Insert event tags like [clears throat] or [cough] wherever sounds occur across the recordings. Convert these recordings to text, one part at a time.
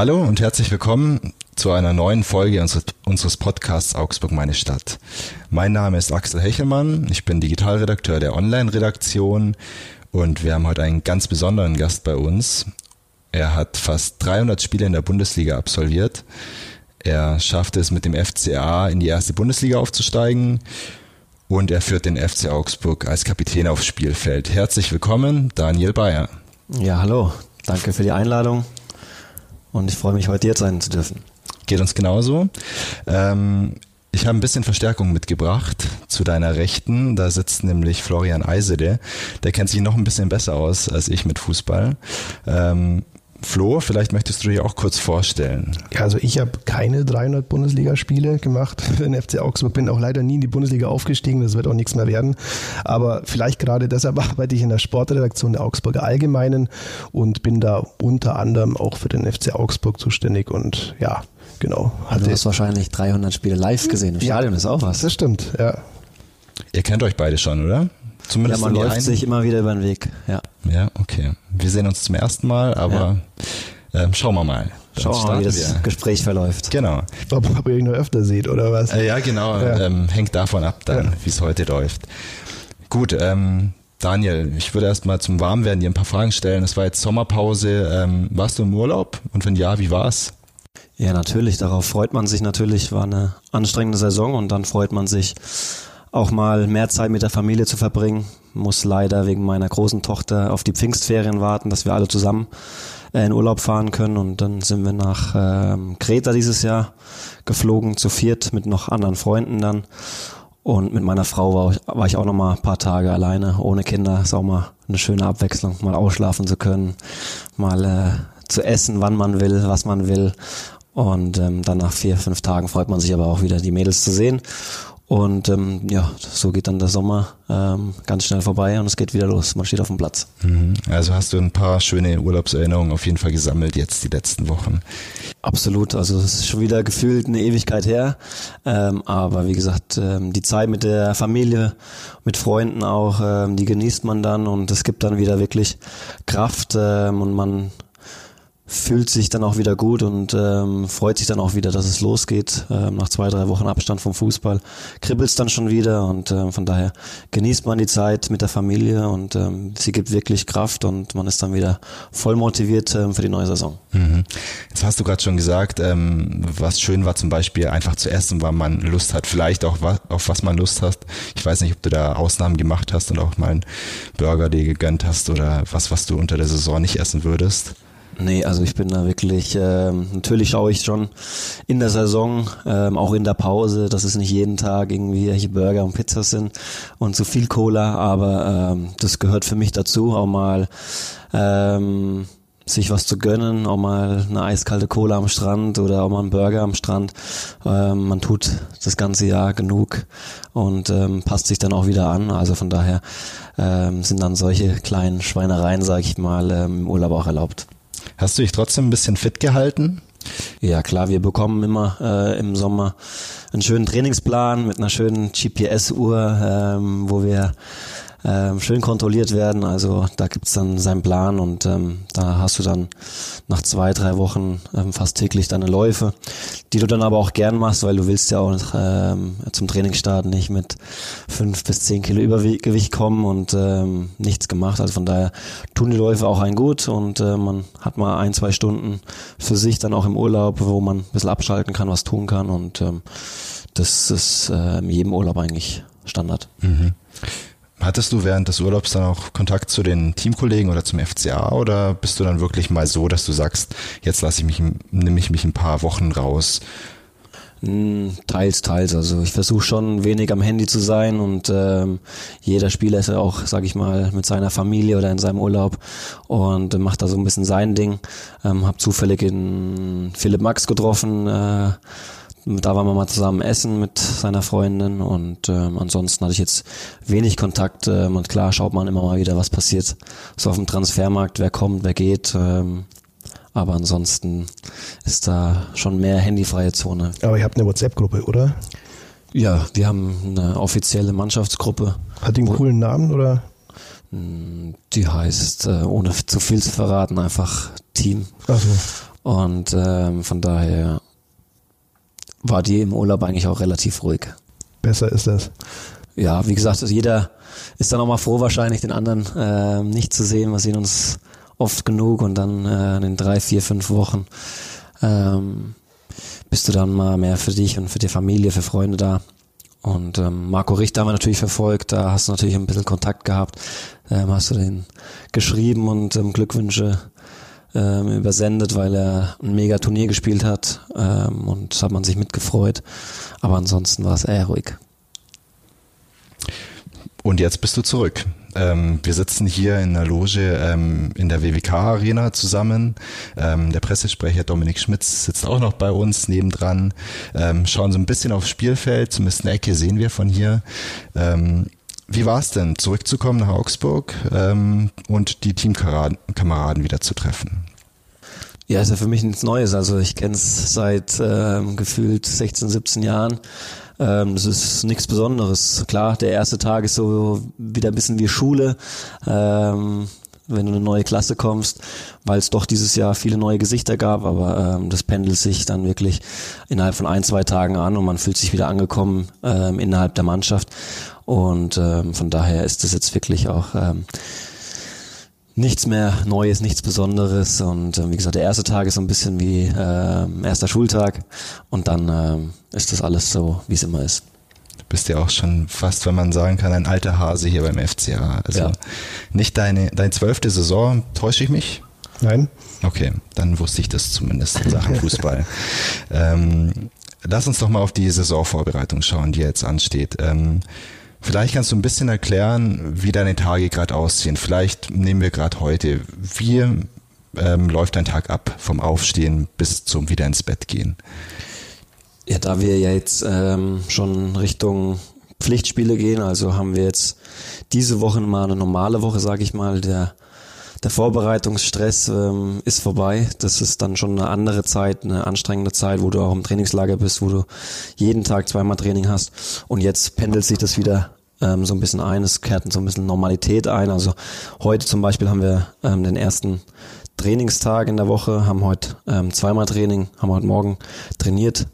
Hallo und herzlich willkommen zu einer neuen Folge unseres, Podcasts Augsburg meine Stadt. Mein Name ist Axel Hechelmann, ich bin Digitalredakteur der Online-Redaktion und wir haben heute einen ganz besonderen Gast bei uns. Er hat fast 300 Spiele in der Bundesliga absolviert. Er schaffte es mit dem FCA in die erste Bundesliga aufzusteigen und er führt den FC Augsburg als Kapitän aufs Spielfeld. Herzlich willkommen, Daniel Bayer. Ja, hallo. Danke für die Einladung und ich freue mich, heute hier sein zu dürfen. Geht uns genauso. Ähm, ich habe ein bisschen Verstärkung mitgebracht zu deiner Rechten. Da sitzt nämlich Florian Eisede. Der kennt sich noch ein bisschen besser aus als ich mit Fußball. Ähm, Flo, vielleicht möchtest du dich auch kurz vorstellen. Ja, also ich habe keine 300 Bundesligaspiele gemacht [laughs] für den FC Augsburg, bin auch leider nie in die Bundesliga aufgestiegen, das wird auch nichts mehr werden. Aber vielleicht gerade deshalb [laughs] arbeite ich in der Sportredaktion der Augsburger Allgemeinen und bin da unter anderem auch für den FC Augsburg zuständig und ja, genau. Also du hast wahrscheinlich 300 Spiele live gesehen im Stadion, ja, ist auch was. Das stimmt, ja. Ihr kennt euch beide schon, oder? Zumindest ja, man läuft einen. sich immer wieder über den Weg. Ja. Ja, okay. Wir sehen uns zum ersten Mal, aber ja. ähm, schauen wir mal. Schauen wir mal, wie das wir. Gespräch verläuft. Genau. Ob, ob ihr euch nur öfter seht oder was? Äh, ja, genau. Ja. Ähm, hängt davon ab, dann, ja. wie es heute läuft. Gut, ähm, Daniel, ich würde erst mal zum Warmwerden dir ein paar Fragen stellen. Es war jetzt Sommerpause. Ähm, warst du im Urlaub? Und wenn ja, wie war's? Ja, natürlich. Darauf freut man sich natürlich. War eine anstrengende Saison und dann freut man sich auch mal mehr Zeit mit der Familie zu verbringen. Muss leider wegen meiner großen Tochter auf die Pfingstferien warten, dass wir alle zusammen äh, in Urlaub fahren können. Und dann sind wir nach ähm, Kreta dieses Jahr geflogen, zu viert mit noch anderen Freunden dann. Und mit meiner Frau war, war ich auch noch mal ein paar Tage alleine, ohne Kinder. Ist auch mal eine schöne Abwechslung, mal ausschlafen zu können, mal äh, zu essen, wann man will, was man will. Und ähm, dann nach vier, fünf Tagen freut man sich aber auch wieder, die Mädels zu sehen. Und ähm, ja, so geht dann der Sommer ähm, ganz schnell vorbei und es geht wieder los. Man steht auf dem Platz. Mhm. Also hast du ein paar schöne Urlaubserinnerungen auf jeden Fall gesammelt jetzt die letzten Wochen. Absolut. Also es ist schon wieder gefühlt eine Ewigkeit her. Ähm, aber wie gesagt, ähm, die Zeit mit der Familie, mit Freunden auch, ähm, die genießt man dann und es gibt dann wieder wirklich Kraft ähm, und man fühlt sich dann auch wieder gut und ähm, freut sich dann auch wieder, dass es losgeht. Ähm, nach zwei, drei Wochen Abstand vom Fußball kribbelt es dann schon wieder und ähm, von daher genießt man die Zeit mit der Familie und ähm, sie gibt wirklich Kraft und man ist dann wieder voll motiviert ähm, für die neue Saison. Mhm. Jetzt hast du gerade schon gesagt, ähm, was schön war zum Beispiel einfach zu essen, wann man Lust hat, vielleicht auch was, auf was man Lust hat. Ich weiß nicht, ob du da Ausnahmen gemacht hast und auch mal einen Burger dir gegönnt hast oder was, was du unter der Saison nicht essen würdest. Nee, also ich bin da wirklich, ähm, natürlich schaue ich schon in der Saison, ähm, auch in der Pause, dass es nicht jeden Tag irgendwie welche Burger und Pizzas sind und zu viel Cola, aber ähm, das gehört für mich dazu, auch mal ähm, sich was zu gönnen, auch mal eine eiskalte Cola am Strand oder auch mal einen Burger am Strand. Ähm, man tut das ganze Jahr genug und ähm, passt sich dann auch wieder an. Also von daher ähm, sind dann solche kleinen Schweinereien, sag ich mal, ähm, im Urlaub auch erlaubt. Hast du dich trotzdem ein bisschen fit gehalten? Ja klar, wir bekommen immer äh, im Sommer einen schönen Trainingsplan mit einer schönen GPS-Uhr, ähm, wo wir ähm, schön kontrolliert werden. Also da gibt's dann seinen Plan und ähm, da hast du dann nach zwei, drei Wochen ähm, fast täglich deine Läufe, die du dann aber auch gern machst, weil du willst ja auch ähm, zum Trainingsstart nicht mit fünf bis zehn Kilo Übergewicht kommen und ähm, nichts gemacht. Also von daher tun die Läufe auch einen gut und äh, man hat mal ein, zwei Stunden für sich dann auch im Urlaub, wo man ein bisschen abschalten kann, was tun kann und ähm, das ist äh, in jedem Urlaub eigentlich Standard. Mhm. Hattest du während des Urlaubs dann auch Kontakt zu den Teamkollegen oder zum FCA oder bist du dann wirklich mal so, dass du sagst, jetzt lasse ich mich, nehme ich mich ein paar Wochen raus? Hm, teils, teils. Also ich versuche schon wenig am Handy zu sein und ähm, jeder Spieler ist ja auch, sag ich mal, mit seiner Familie oder in seinem Urlaub und macht da so ein bisschen sein Ding. Ähm, hab zufällig in Philipp Max getroffen. Äh, da waren wir mal zusammen essen mit seiner Freundin und ähm, ansonsten hatte ich jetzt wenig Kontakt. Ähm, und klar schaut man immer mal wieder, was passiert so auf dem Transfermarkt, wer kommt, wer geht. Ähm, aber ansonsten ist da schon mehr handyfreie Zone. Aber ihr habt eine WhatsApp-Gruppe, oder? Ja, wir haben eine offizielle Mannschaftsgruppe. Hat die einen coolen Namen oder? Hm, die heißt, äh, ohne zu viel zu verraten, einfach Team. Ach so. Und ähm, von daher war die im Urlaub eigentlich auch relativ ruhig. Besser ist das. Ja, wie gesagt, also jeder ist dann auch mal froh, wahrscheinlich den anderen äh, nicht zu sehen. Wir sehen uns oft genug und dann äh, in den drei, vier, fünf Wochen ähm, bist du dann mal mehr für dich und für die Familie, für Freunde da. Und ähm, Marco Richter haben wir natürlich verfolgt, da hast du natürlich ein bisschen Kontakt gehabt, ähm, hast du den geschrieben und ähm, Glückwünsche ähm, übersendet, weil er ein mega Turnier gespielt hat ähm, und hat man sich mitgefreut. Aber ansonsten war es eher ruhig. Und jetzt bist du zurück. Ähm, wir sitzen hier in der Loge ähm, in der WWK-Arena zusammen. Ähm, der Pressesprecher Dominik Schmitz sitzt auch noch bei uns nebendran. Ähm, schauen so ein bisschen aufs Spielfeld, zumindest eine Ecke sehen wir von hier. Wie war es denn, zurückzukommen nach Augsburg ähm, und die Teamkameraden wieder zu treffen? Ja, ist ja für mich nichts Neues. Also ich kenne es seit ähm, gefühlt 16, 17 Jahren. Ähm, das ist nichts Besonderes. Klar, der erste Tag ist so wieder ein bisschen wie Schule. Ähm, wenn du in eine neue Klasse kommst, weil es doch dieses Jahr viele neue Gesichter gab, aber ähm, das pendelt sich dann wirklich innerhalb von ein, zwei Tagen an und man fühlt sich wieder angekommen ähm, innerhalb der Mannschaft und ähm, von daher ist das jetzt wirklich auch ähm, nichts mehr Neues, nichts Besonderes. Und äh, wie gesagt, der erste Tag ist so ein bisschen wie äh, erster Schultag und dann äh, ist das alles so, wie es immer ist. Du bist ja auch schon fast, wenn man sagen kann, ein alter Hase hier beim FCA. Also ja. nicht deine, deine zwölfte Saison, täusche ich mich? Nein. Okay, dann wusste ich das zumindest in Sachen Fußball. [laughs] ähm, lass uns doch mal auf die Saisonvorbereitung schauen, die jetzt ansteht. Ähm, Vielleicht kannst du ein bisschen erklären, wie deine Tage gerade aussehen. Vielleicht nehmen wir gerade heute. Wie ähm, läuft dein Tag ab vom Aufstehen bis zum wieder ins Bett gehen? Ja, da wir ja jetzt ähm, schon Richtung Pflichtspiele gehen, also haben wir jetzt diese Woche mal eine normale Woche, sage ich mal. Der der Vorbereitungsstress ähm, ist vorbei. Das ist dann schon eine andere Zeit, eine anstrengende Zeit, wo du auch im Trainingslager bist, wo du jeden Tag zweimal Training hast. Und jetzt pendelt sich das wieder ähm, so ein bisschen ein. Es kehrt so ein bisschen Normalität ein. Also heute zum Beispiel haben wir ähm, den ersten Trainingstag in der Woche, haben heute ähm, zweimal Training, haben heute Morgen trainiert.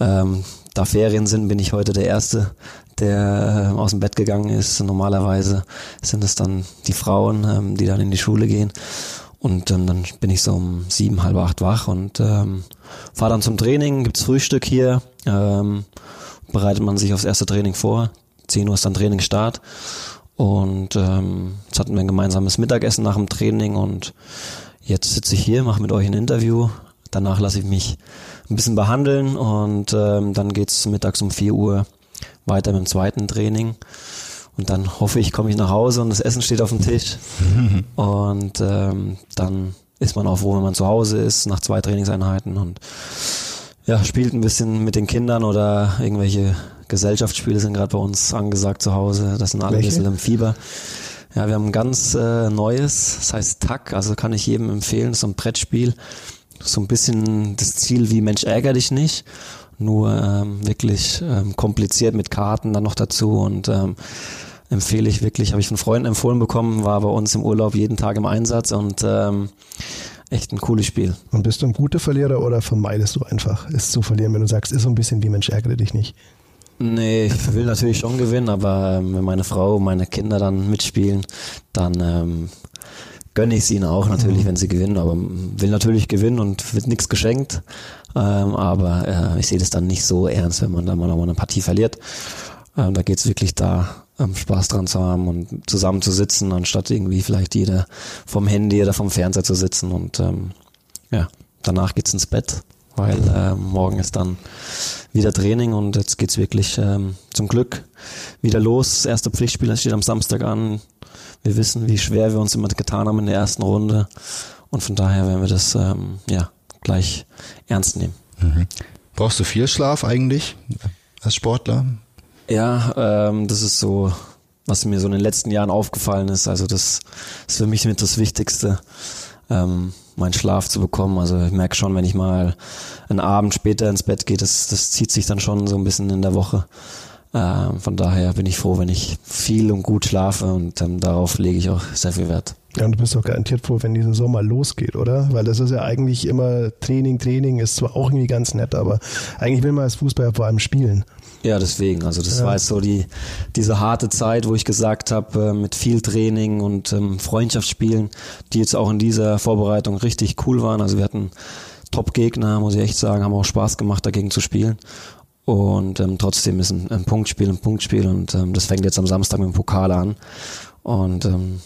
Ähm, da Ferien sind, bin ich heute der Erste, der äh, aus dem Bett gegangen ist. Normalerweise sind es dann die Frauen, ähm, die dann in die Schule gehen. Und ähm, dann bin ich so um sieben, halb acht wach und ähm, fahre dann zum Training, gibt's Frühstück hier, ähm, bereitet man sich aufs erste Training vor. 10 Uhr ist dann Trainingsstart. Und ähm, jetzt hatten wir ein gemeinsames Mittagessen nach dem Training und jetzt sitze ich hier, mache mit euch ein Interview. Danach lasse ich mich ein bisschen behandeln und ähm, dann geht's mittags um 4 Uhr weiter mit dem zweiten Training. Und dann hoffe ich, komme ich nach Hause und das Essen steht auf dem Tisch. [laughs] und ähm, dann ist man auch froh, wenn man zu Hause ist, nach zwei Trainingseinheiten und ja, spielt ein bisschen mit den Kindern oder irgendwelche Gesellschaftsspiele sind gerade bei uns angesagt zu Hause. Das sind alle Welche? ein bisschen im Fieber. Ja, wir haben ein ganz äh, neues, das heißt TAC, also kann ich jedem empfehlen, so ein Brettspiel. So ein bisschen das Ziel wie Mensch ärger dich nicht nur ähm, wirklich ähm, kompliziert mit Karten dann noch dazu und ähm, empfehle ich wirklich, habe ich von Freunden empfohlen bekommen, war bei uns im Urlaub jeden Tag im Einsatz und ähm, echt ein cooles Spiel. Und bist du ein guter Verlierer oder vermeidest du einfach, es zu verlieren, wenn du sagst, ist so ein bisschen wie Mensch, ärgere dich nicht? Nee, ich will natürlich schon gewinnen, aber ähm, wenn meine Frau, meine Kinder dann mitspielen, dann ähm, gönne ich es ihnen auch natürlich, mhm. wenn sie gewinnen, aber will natürlich gewinnen und wird nichts geschenkt. Ähm, aber äh, ich sehe das dann nicht so ernst, wenn man dann mal eine Partie verliert. Ähm, da geht es wirklich da, ähm, Spaß dran zu haben und zusammen zu sitzen, anstatt irgendwie vielleicht jeder vom Handy oder vom Fernseher zu sitzen. Und ähm, ja, danach geht's ins Bett, weil äh, morgen ist dann wieder Training und jetzt geht's wirklich ähm, zum Glück wieder los. Das erste Pflichtspiel steht am Samstag an. Wir wissen, wie schwer wir uns immer getan haben in der ersten Runde. Und von daher werden wir das ähm, ja gleich ernst nehmen. Mhm. Brauchst du viel Schlaf eigentlich als Sportler? Ja, ähm, das ist so, was mir so in den letzten Jahren aufgefallen ist. Also das ist für mich mit das Wichtigste, ähm, meinen Schlaf zu bekommen. Also ich merke schon, wenn ich mal einen Abend später ins Bett gehe, das, das zieht sich dann schon so ein bisschen in der Woche. Ähm, von daher bin ich froh, wenn ich viel und gut schlafe und ähm, darauf lege ich auch sehr viel Wert. Ja, und du bist doch garantiert froh, wenn die Saison mal losgeht, oder? Weil das ist ja eigentlich immer Training, Training ist zwar auch irgendwie ganz nett, aber eigentlich will man als Fußballer vor allem spielen. Ja, deswegen. Also das ja. war jetzt so die diese harte Zeit, wo ich gesagt habe, äh, mit viel Training und ähm, Freundschaftsspielen, die jetzt auch in dieser Vorbereitung richtig cool waren. Also wir hatten Top-Gegner, muss ich echt sagen, haben auch Spaß gemacht, dagegen zu spielen. Und ähm, trotzdem ist ein, ein Punktspiel ein Punktspiel und ähm, das fängt jetzt am Samstag mit dem Pokal an. Und ähm,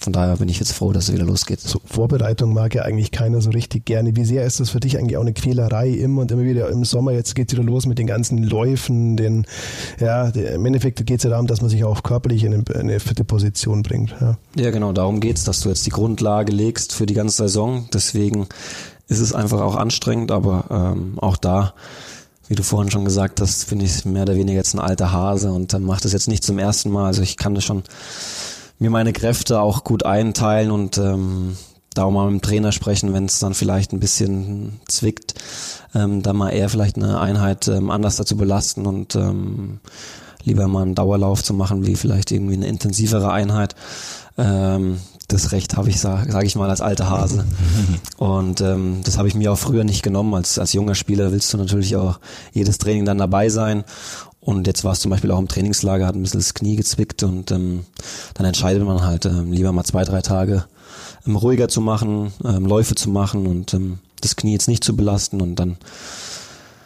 von daher bin ich jetzt froh, dass es wieder losgeht. So, Vorbereitung mag ja eigentlich keiner so richtig gerne. Wie sehr ist das für dich eigentlich auch eine Quälerei immer und immer wieder im Sommer? Jetzt geht es wieder los mit den ganzen Läufen. Den, ja, im Endeffekt geht es ja darum, dass man sich auch körperlich in eine, fitte Position bringt. Ja, ja genau, darum geht es, dass du jetzt die Grundlage legst für die ganze Saison. Deswegen ist es einfach auch anstrengend, aber ähm, auch da wie du vorhin schon gesagt hast, finde ich mehr oder weniger jetzt ein alter Hase und dann macht es jetzt nicht zum ersten Mal. Also ich kann das schon mir meine Kräfte auch gut einteilen und ähm, da auch mal mit dem Trainer sprechen, wenn es dann vielleicht ein bisschen zwickt, ähm, da mal eher vielleicht eine Einheit ähm, anders dazu belasten und ähm, lieber mal einen Dauerlauf zu machen, wie vielleicht irgendwie eine intensivere Einheit. Ähm, das Recht habe ich, sage sag ich mal, als alter Hase. [laughs] Und ähm, das habe ich mir auch früher nicht genommen. Als, als junger Spieler willst du natürlich auch jedes Training dann dabei sein. Und jetzt war es zum Beispiel auch im Trainingslager, hat ein bisschen das Knie gezwickt und ähm, dann entscheidet man halt ähm, lieber mal zwei, drei Tage ähm, ruhiger zu machen, ähm, Läufe zu machen und ähm, das Knie jetzt nicht zu belasten und dann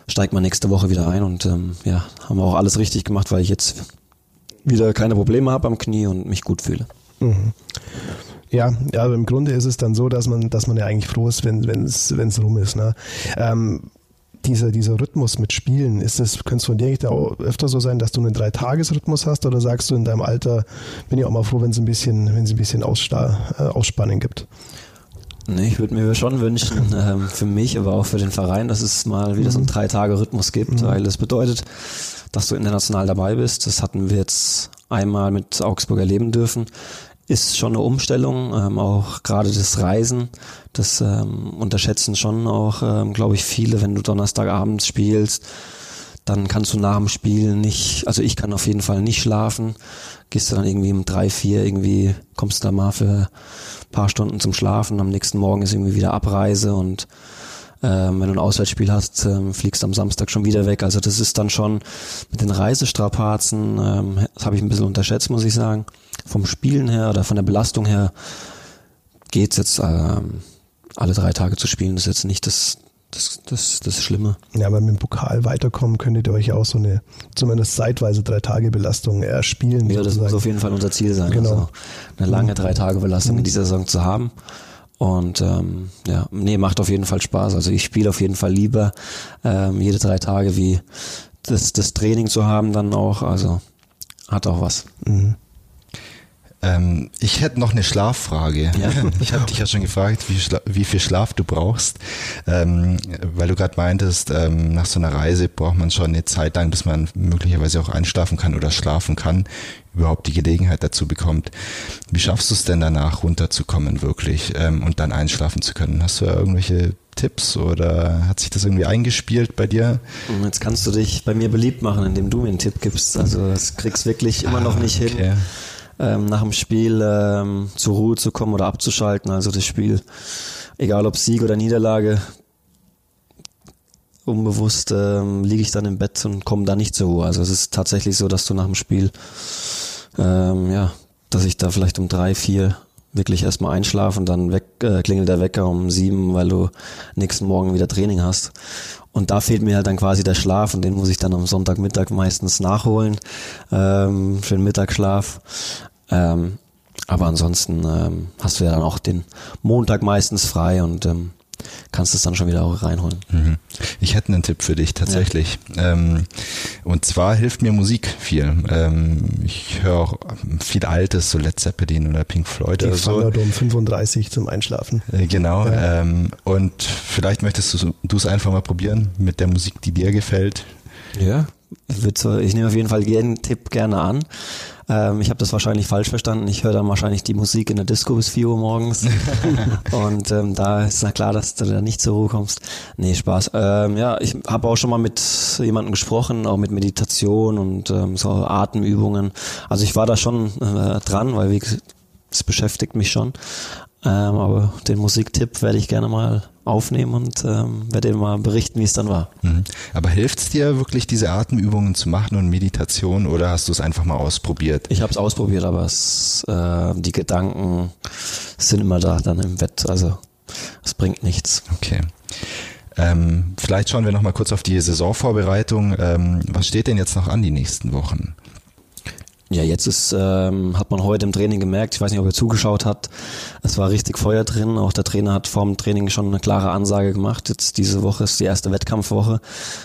steigt man nächste Woche wieder ein und ähm, ja, haben wir auch alles richtig gemacht, weil ich jetzt wieder keine Probleme habe am Knie und mich gut fühle. Mhm. Ja, ja, aber im Grunde ist es dann so, dass man, dass man ja eigentlich froh ist, wenn es rum ist. Ne? Ähm, dieser, dieser Rhythmus mit Spielen, ist das, könnte es von dir nicht auch öfter so sein, dass du einen Dreitagesrhythmus hast oder sagst du in deinem Alter, bin ich auch mal froh, wenn es ein bisschen, wenn es ein bisschen Ausstar, äh, Ausspannen gibt? Nee, ich würde mir schon wünschen, [laughs] ähm, für mich, aber auch für den Verein, dass es mal wieder so einen mhm. Drei-Tage-Rhythmus gibt, mhm. weil das bedeutet, dass du international dabei bist. Das hatten wir jetzt einmal mit Augsburg erleben dürfen ist schon eine Umstellung, ähm, auch gerade das Reisen, das ähm, unterschätzen schon auch, ähm, glaube ich, viele, wenn du Donnerstagabends spielst, dann kannst du nach dem Spiel nicht, also ich kann auf jeden Fall nicht schlafen, gehst du dann irgendwie um drei, vier, irgendwie kommst du da mal für paar Stunden zum Schlafen, am nächsten Morgen ist irgendwie wieder Abreise und ähm, wenn du ein Auswärtsspiel hast, ähm, fliegst du am Samstag schon wieder weg. Also das ist dann schon mit den Reisestrapazen, ähm, das habe ich ein bisschen unterschätzt, muss ich sagen. Vom Spielen her oder von der Belastung her geht's jetzt ähm, alle drei Tage zu spielen, das ist jetzt nicht das, das, das, das Schlimme. Ja, aber mit dem Pokal weiterkommen könntet ihr euch auch so eine, zumindest zeitweise drei Tage Belastung erspielen. Ja, das muss auf jeden Fall unser Ziel sein. Genau. Also eine lange drei Tage Belastung mhm. in dieser Saison zu haben. Und ähm, ja, nee, macht auf jeden Fall Spaß. Also ich spiele auf jeden Fall lieber ähm, jede drei Tage wie das, das Training zu haben dann auch. Also hat auch was. Mhm. Ähm, ich hätte noch eine Schlaffrage. Ja. [laughs] Ich habe dich ja schon gefragt, wie, wie, viel Schlaf du brauchst, ähm, weil du gerade meintest, ähm, nach so einer Reise braucht man schon eine Zeit lang, bis man möglicherweise auch einschlafen kann oder schlafen kann, überhaupt die Gelegenheit dazu bekommt. Wie schaffst du es denn danach runterzukommen wirklich ähm, und dann einschlafen zu können? Hast du irgendwelche Tipps oder hat sich das irgendwie eingespielt bei dir? Jetzt kannst du dich bei mir beliebt machen, indem du mir einen Tipp gibst. Also das kriegst wirklich immer ah, noch nicht okay. hin ähm, nach dem Spiel ähm, zur Ruhe zu kommen oder abzuschalten. Also das Spiel, egal ob Sieg oder Niederlage, unbewusst ähm, liege ich dann im Bett und komme da nicht zur Ruhe. Also es ist tatsächlich so, dass du nach dem Spiel, ähm, ja, dass ich da vielleicht um drei, vier wirklich erstmal einschlafe und dann weg, äh, klingelt der Wecker um sieben, weil du nächsten Morgen wieder Training hast. Und da fehlt mir halt dann quasi der Schlaf und den muss ich dann am Sonntagmittag meistens nachholen ähm, für den Mittagsschlaf. Ähm, aber ansonsten ähm, hast du ja dann auch den Montag meistens frei und ähm, kannst es dann schon wieder auch reinholen. Mhm. Ich hätte einen Tipp für dich tatsächlich. Ja. Ähm, und zwar hilft mir Musik viel. Ähm, ich höre auch viel Altes, so Led Zeppelin oder Pink Floyd Die oder so. um 35 zum Einschlafen. Äh, genau. Ja. Ähm, und vielleicht möchtest du es einfach mal probieren mit der Musik, die dir gefällt. Ja, ich nehme auf jeden Fall jeden Tipp gerne an. Ähm, ich habe das wahrscheinlich falsch verstanden. Ich höre dann wahrscheinlich die Musik in der Disco bis 4 Uhr morgens. [laughs] [laughs] und ähm, da ist na klar, dass du da nicht zur Ruhe kommst. Nee, Spaß. Ähm, ja, ich habe auch schon mal mit jemandem gesprochen, auch mit Meditation und ähm, so Atemübungen. Also ich war da schon äh, dran, weil wie das beschäftigt mich schon. Ähm, aber den Musiktipp werde ich gerne mal aufnehmen und ähm, werde dir mal berichten, wie es dann war. Mhm. Aber hilft es dir wirklich, diese Atemübungen zu machen und Meditation oder hast du es einfach mal ausprobiert? Ich habe es ausprobiert, aber es, äh, die Gedanken sind immer da dann im Bett. Also es bringt nichts. Okay. Ähm, vielleicht schauen wir noch mal kurz auf die Saisonvorbereitung. Ähm, was steht denn jetzt noch an die nächsten Wochen? Ja, jetzt ist, ähm, hat man heute im Training gemerkt, ich weiß nicht, ob ihr zugeschaut habt, es war richtig Feuer drin. Auch der Trainer hat vorm Training schon eine klare Ansage gemacht. Jetzt diese Woche ist die erste Wettkampfwoche.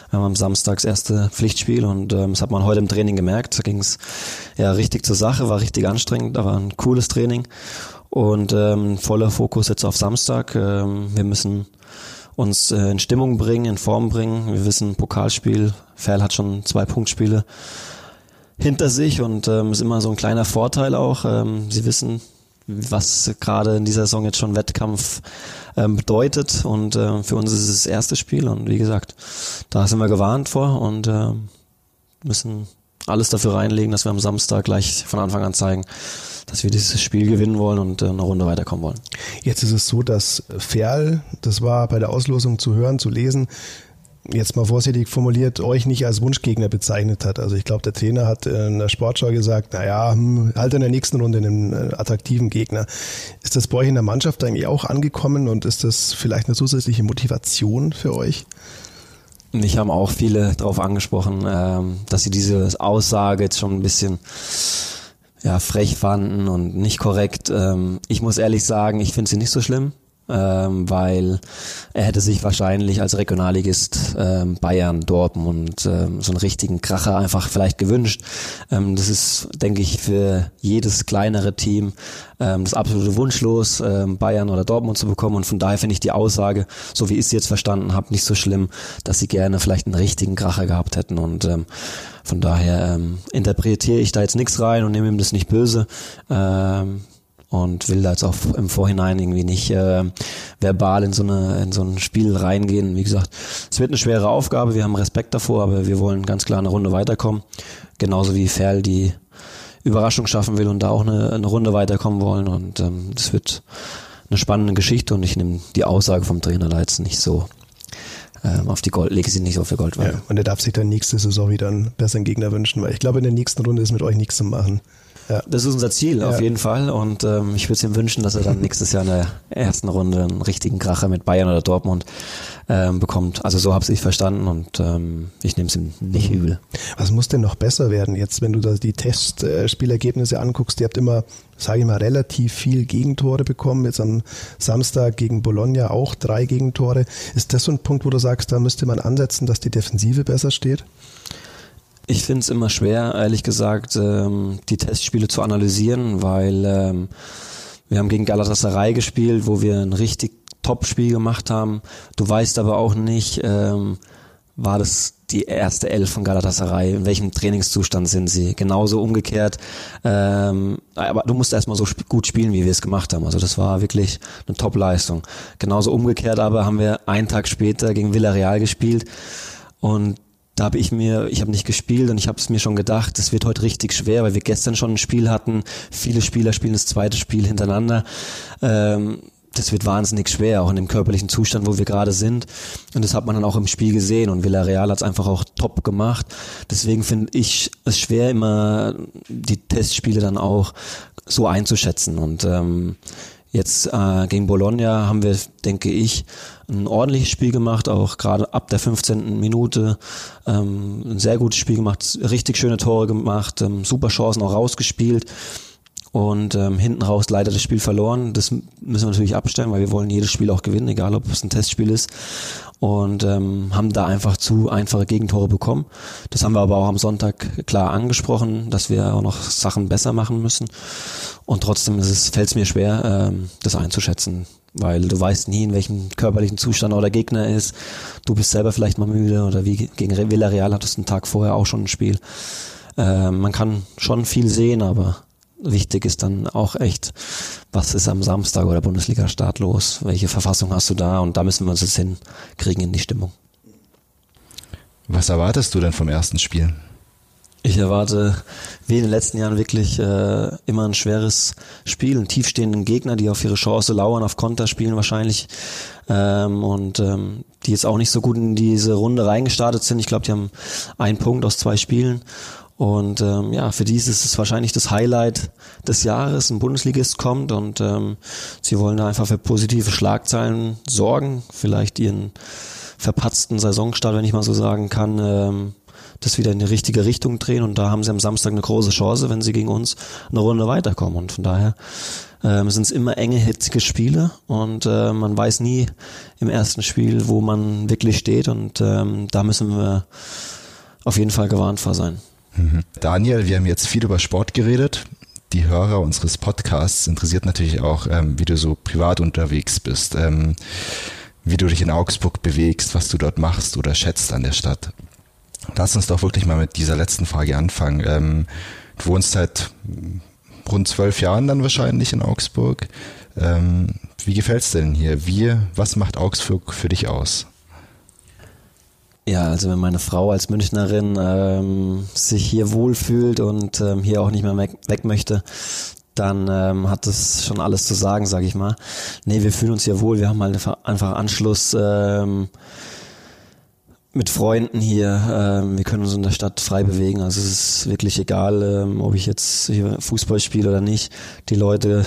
Wir haben am Samstag das erste Pflichtspiel und ähm, das hat man heute im Training gemerkt. Da ging es ja richtig zur Sache, war richtig anstrengend, aber ein cooles Training. Und ähm, voller Fokus jetzt auf Samstag. Ähm, wir müssen uns äh, in Stimmung bringen, in Form bringen. Wir wissen, Pokalspiel, Ferl hat schon zwei Punktspiele hinter sich und ähm, ist immer so ein kleiner Vorteil auch. Ähm, sie wissen, was gerade in dieser Saison jetzt schon Wettkampf ähm, bedeutet und äh, für uns ist es das erste Spiel und wie gesagt, da sind wir gewarnt vor und äh, müssen alles dafür reinlegen, dass wir am Samstag gleich von Anfang an zeigen, dass wir dieses Spiel gewinnen wollen und äh, eine Runde weiterkommen wollen. Jetzt ist es so, dass Ferl, das war bei der Auslosung zu hören, zu lesen, jetzt mal vorsichtig formuliert, euch nicht als Wunschgegner bezeichnet hat. Also ich glaube, der Trainer hat in der Sportschau gesagt, naja, hm, halt in der nächsten Runde einen äh, attraktiven Gegner. Ist das bei euch in der Mannschaft eigentlich auch angekommen und ist das vielleicht eine zusätzliche Motivation für euch? Mich haben auch viele darauf angesprochen, ähm, dass sie diese Aussage jetzt schon ein bisschen ja, frech fanden und nicht korrekt. Ähm, ich muss ehrlich sagen, ich finde sie nicht so schlimm ähm, weil er hätte sich wahrscheinlich als Regionalligist ähm, Bayern, Dortmund ähm, so einen richtigen Kracher einfach vielleicht gewünscht. Ähm, das ist, denke ich, für jedes kleinere Team ähm, das absolute Wunschlos, ähm, Bayern oder Dortmund zu bekommen. Und von daher finde ich die Aussage, so wie ich sie jetzt verstanden habe, nicht so schlimm, dass sie gerne vielleicht einen richtigen Kracher gehabt hätten. Und ähm, von daher ähm, interpretiere ich da jetzt nichts rein und nehme ihm das nicht böse. Ähm, und will da jetzt auch im Vorhinein irgendwie nicht äh, verbal in so, eine, in so ein Spiel reingehen. Wie gesagt, es wird eine schwere Aufgabe, wir haben Respekt davor, aber wir wollen ganz klar eine Runde weiterkommen. Genauso wie Ferl die Überraschung schaffen will und da auch eine, eine Runde weiterkommen wollen. Und ähm, das wird eine spannende Geschichte und ich nehme die Aussage vom Trainer da jetzt nicht so ähm, auf die Gold, lege sie nicht so auf die Goldwaage. Ja, und er darf sich dann nächste Saison wieder einen besseren Gegner wünschen, weil ich glaube, in der nächsten Runde ist mit euch nichts zu machen. Ja. Das ist unser Ziel, ja. auf jeden Fall. Und ähm, ich würde es ihm wünschen, dass er dann nächstes Jahr in der ersten Runde einen richtigen Kracher mit Bayern oder Dortmund ähm, bekommt. Also so habe ich verstanden und ähm, ich nehme es ihm nicht übel. Was muss denn noch besser werden jetzt, wenn du da die Testspielergebnisse anguckst? Ihr habt immer, sage ich mal, relativ viel Gegentore bekommen. Jetzt am Samstag gegen Bologna auch drei Gegentore. Ist das so ein Punkt, wo du sagst, da müsste man ansetzen, dass die Defensive besser steht? Ich finde es immer schwer, ehrlich gesagt, ähm, die Testspiele zu analysieren, weil ähm, wir haben gegen Galatasaray gespielt, wo wir ein richtig Top-Spiel gemacht haben. Du weißt aber auch nicht, ähm, war das die erste Elf von Galatasaray, in welchem Trainingszustand sind sie. Genauso umgekehrt. Ähm, aber du musst erstmal so gut spielen, wie wir es gemacht haben. Also das war wirklich eine Top-Leistung. Genauso umgekehrt aber haben wir einen Tag später gegen Villarreal gespielt und da habe ich mir, ich habe nicht gespielt und ich habe es mir schon gedacht, es wird heute richtig schwer, weil wir gestern schon ein Spiel hatten. Viele Spieler spielen das zweite Spiel hintereinander. Ähm, das wird wahnsinnig schwer, auch in dem körperlichen Zustand, wo wir gerade sind. Und das hat man dann auch im Spiel gesehen. Und Villarreal hat es einfach auch top gemacht. Deswegen finde ich es schwer, immer die Testspiele dann auch so einzuschätzen. Und ähm, Jetzt äh, gegen Bologna haben wir, denke ich, ein ordentliches Spiel gemacht, auch gerade ab der 15. Minute ähm, ein sehr gutes Spiel gemacht, richtig schöne Tore gemacht, ähm, super Chancen auch rausgespielt und ähm, hinten raus leider das Spiel verloren. Das müssen wir natürlich abstellen, weil wir wollen jedes Spiel auch gewinnen, egal ob es ein Testspiel ist und ähm, haben da einfach zu einfache Gegentore bekommen. Das haben wir aber auch am Sonntag klar angesprochen, dass wir auch noch Sachen besser machen müssen. Und trotzdem fällt es mir schwer, ähm, das einzuschätzen, weil du weißt nie, in welchem körperlichen Zustand auch der Gegner ist. Du bist selber vielleicht mal müde oder wie gegen Villarreal hattest du einen Tag vorher auch schon ein Spiel. Ähm, man kann schon viel sehen, aber wichtig ist dann auch echt, was ist am Samstag oder Bundesliga-Start los? Welche Verfassung hast du da? Und da müssen wir uns jetzt hinkriegen in die Stimmung. Was erwartest du denn vom ersten Spiel? Ich erwarte wie in den letzten Jahren wirklich äh, immer ein schweres Spiel, einen tiefstehenden Gegner, die auf ihre Chance lauern, auf Konter spielen wahrscheinlich ähm, und ähm, die jetzt auch nicht so gut in diese Runde reingestartet sind. Ich glaube, die haben einen Punkt aus zwei Spielen und ähm, ja, für die ist es wahrscheinlich das Highlight des Jahres. Ein Bundesligist kommt und ähm, sie wollen da einfach für positive Schlagzeilen sorgen, vielleicht ihren verpatzten Saisonstart, wenn ich mal so sagen kann, ähm, das wieder in die richtige Richtung drehen. Und da haben sie am Samstag eine große Chance, wenn sie gegen uns eine Runde weiterkommen. Und von daher ähm, sind es immer enge, hitzige Spiele und äh, man weiß nie im ersten Spiel, wo man wirklich steht. Und ähm, da müssen wir auf jeden Fall gewarnt vor sein. Mhm. Daniel, wir haben jetzt viel über Sport geredet. Die Hörer unseres Podcasts interessiert natürlich auch, ähm, wie du so privat unterwegs bist, ähm, wie du dich in Augsburg bewegst, was du dort machst oder schätzt an der Stadt. Lass uns doch wirklich mal mit dieser letzten Frage anfangen. Ähm, du wohnst seit rund zwölf Jahren dann wahrscheinlich in Augsburg. Wie gefällt's denn hier? Wie, was macht Augsburg für dich aus? Ja, also wenn meine Frau als Münchnerin ähm, sich hier wohlfühlt und ähm, hier auch nicht mehr weg, weg möchte, dann ähm, hat das schon alles zu sagen, sage ich mal. Nee, wir fühlen uns hier wohl, wir haben halt einfach Anschluss ähm, mit Freunden hier. Ähm, wir können uns in der Stadt frei bewegen. Also es ist wirklich egal, ähm, ob ich jetzt hier Fußball spiele oder nicht. Die Leute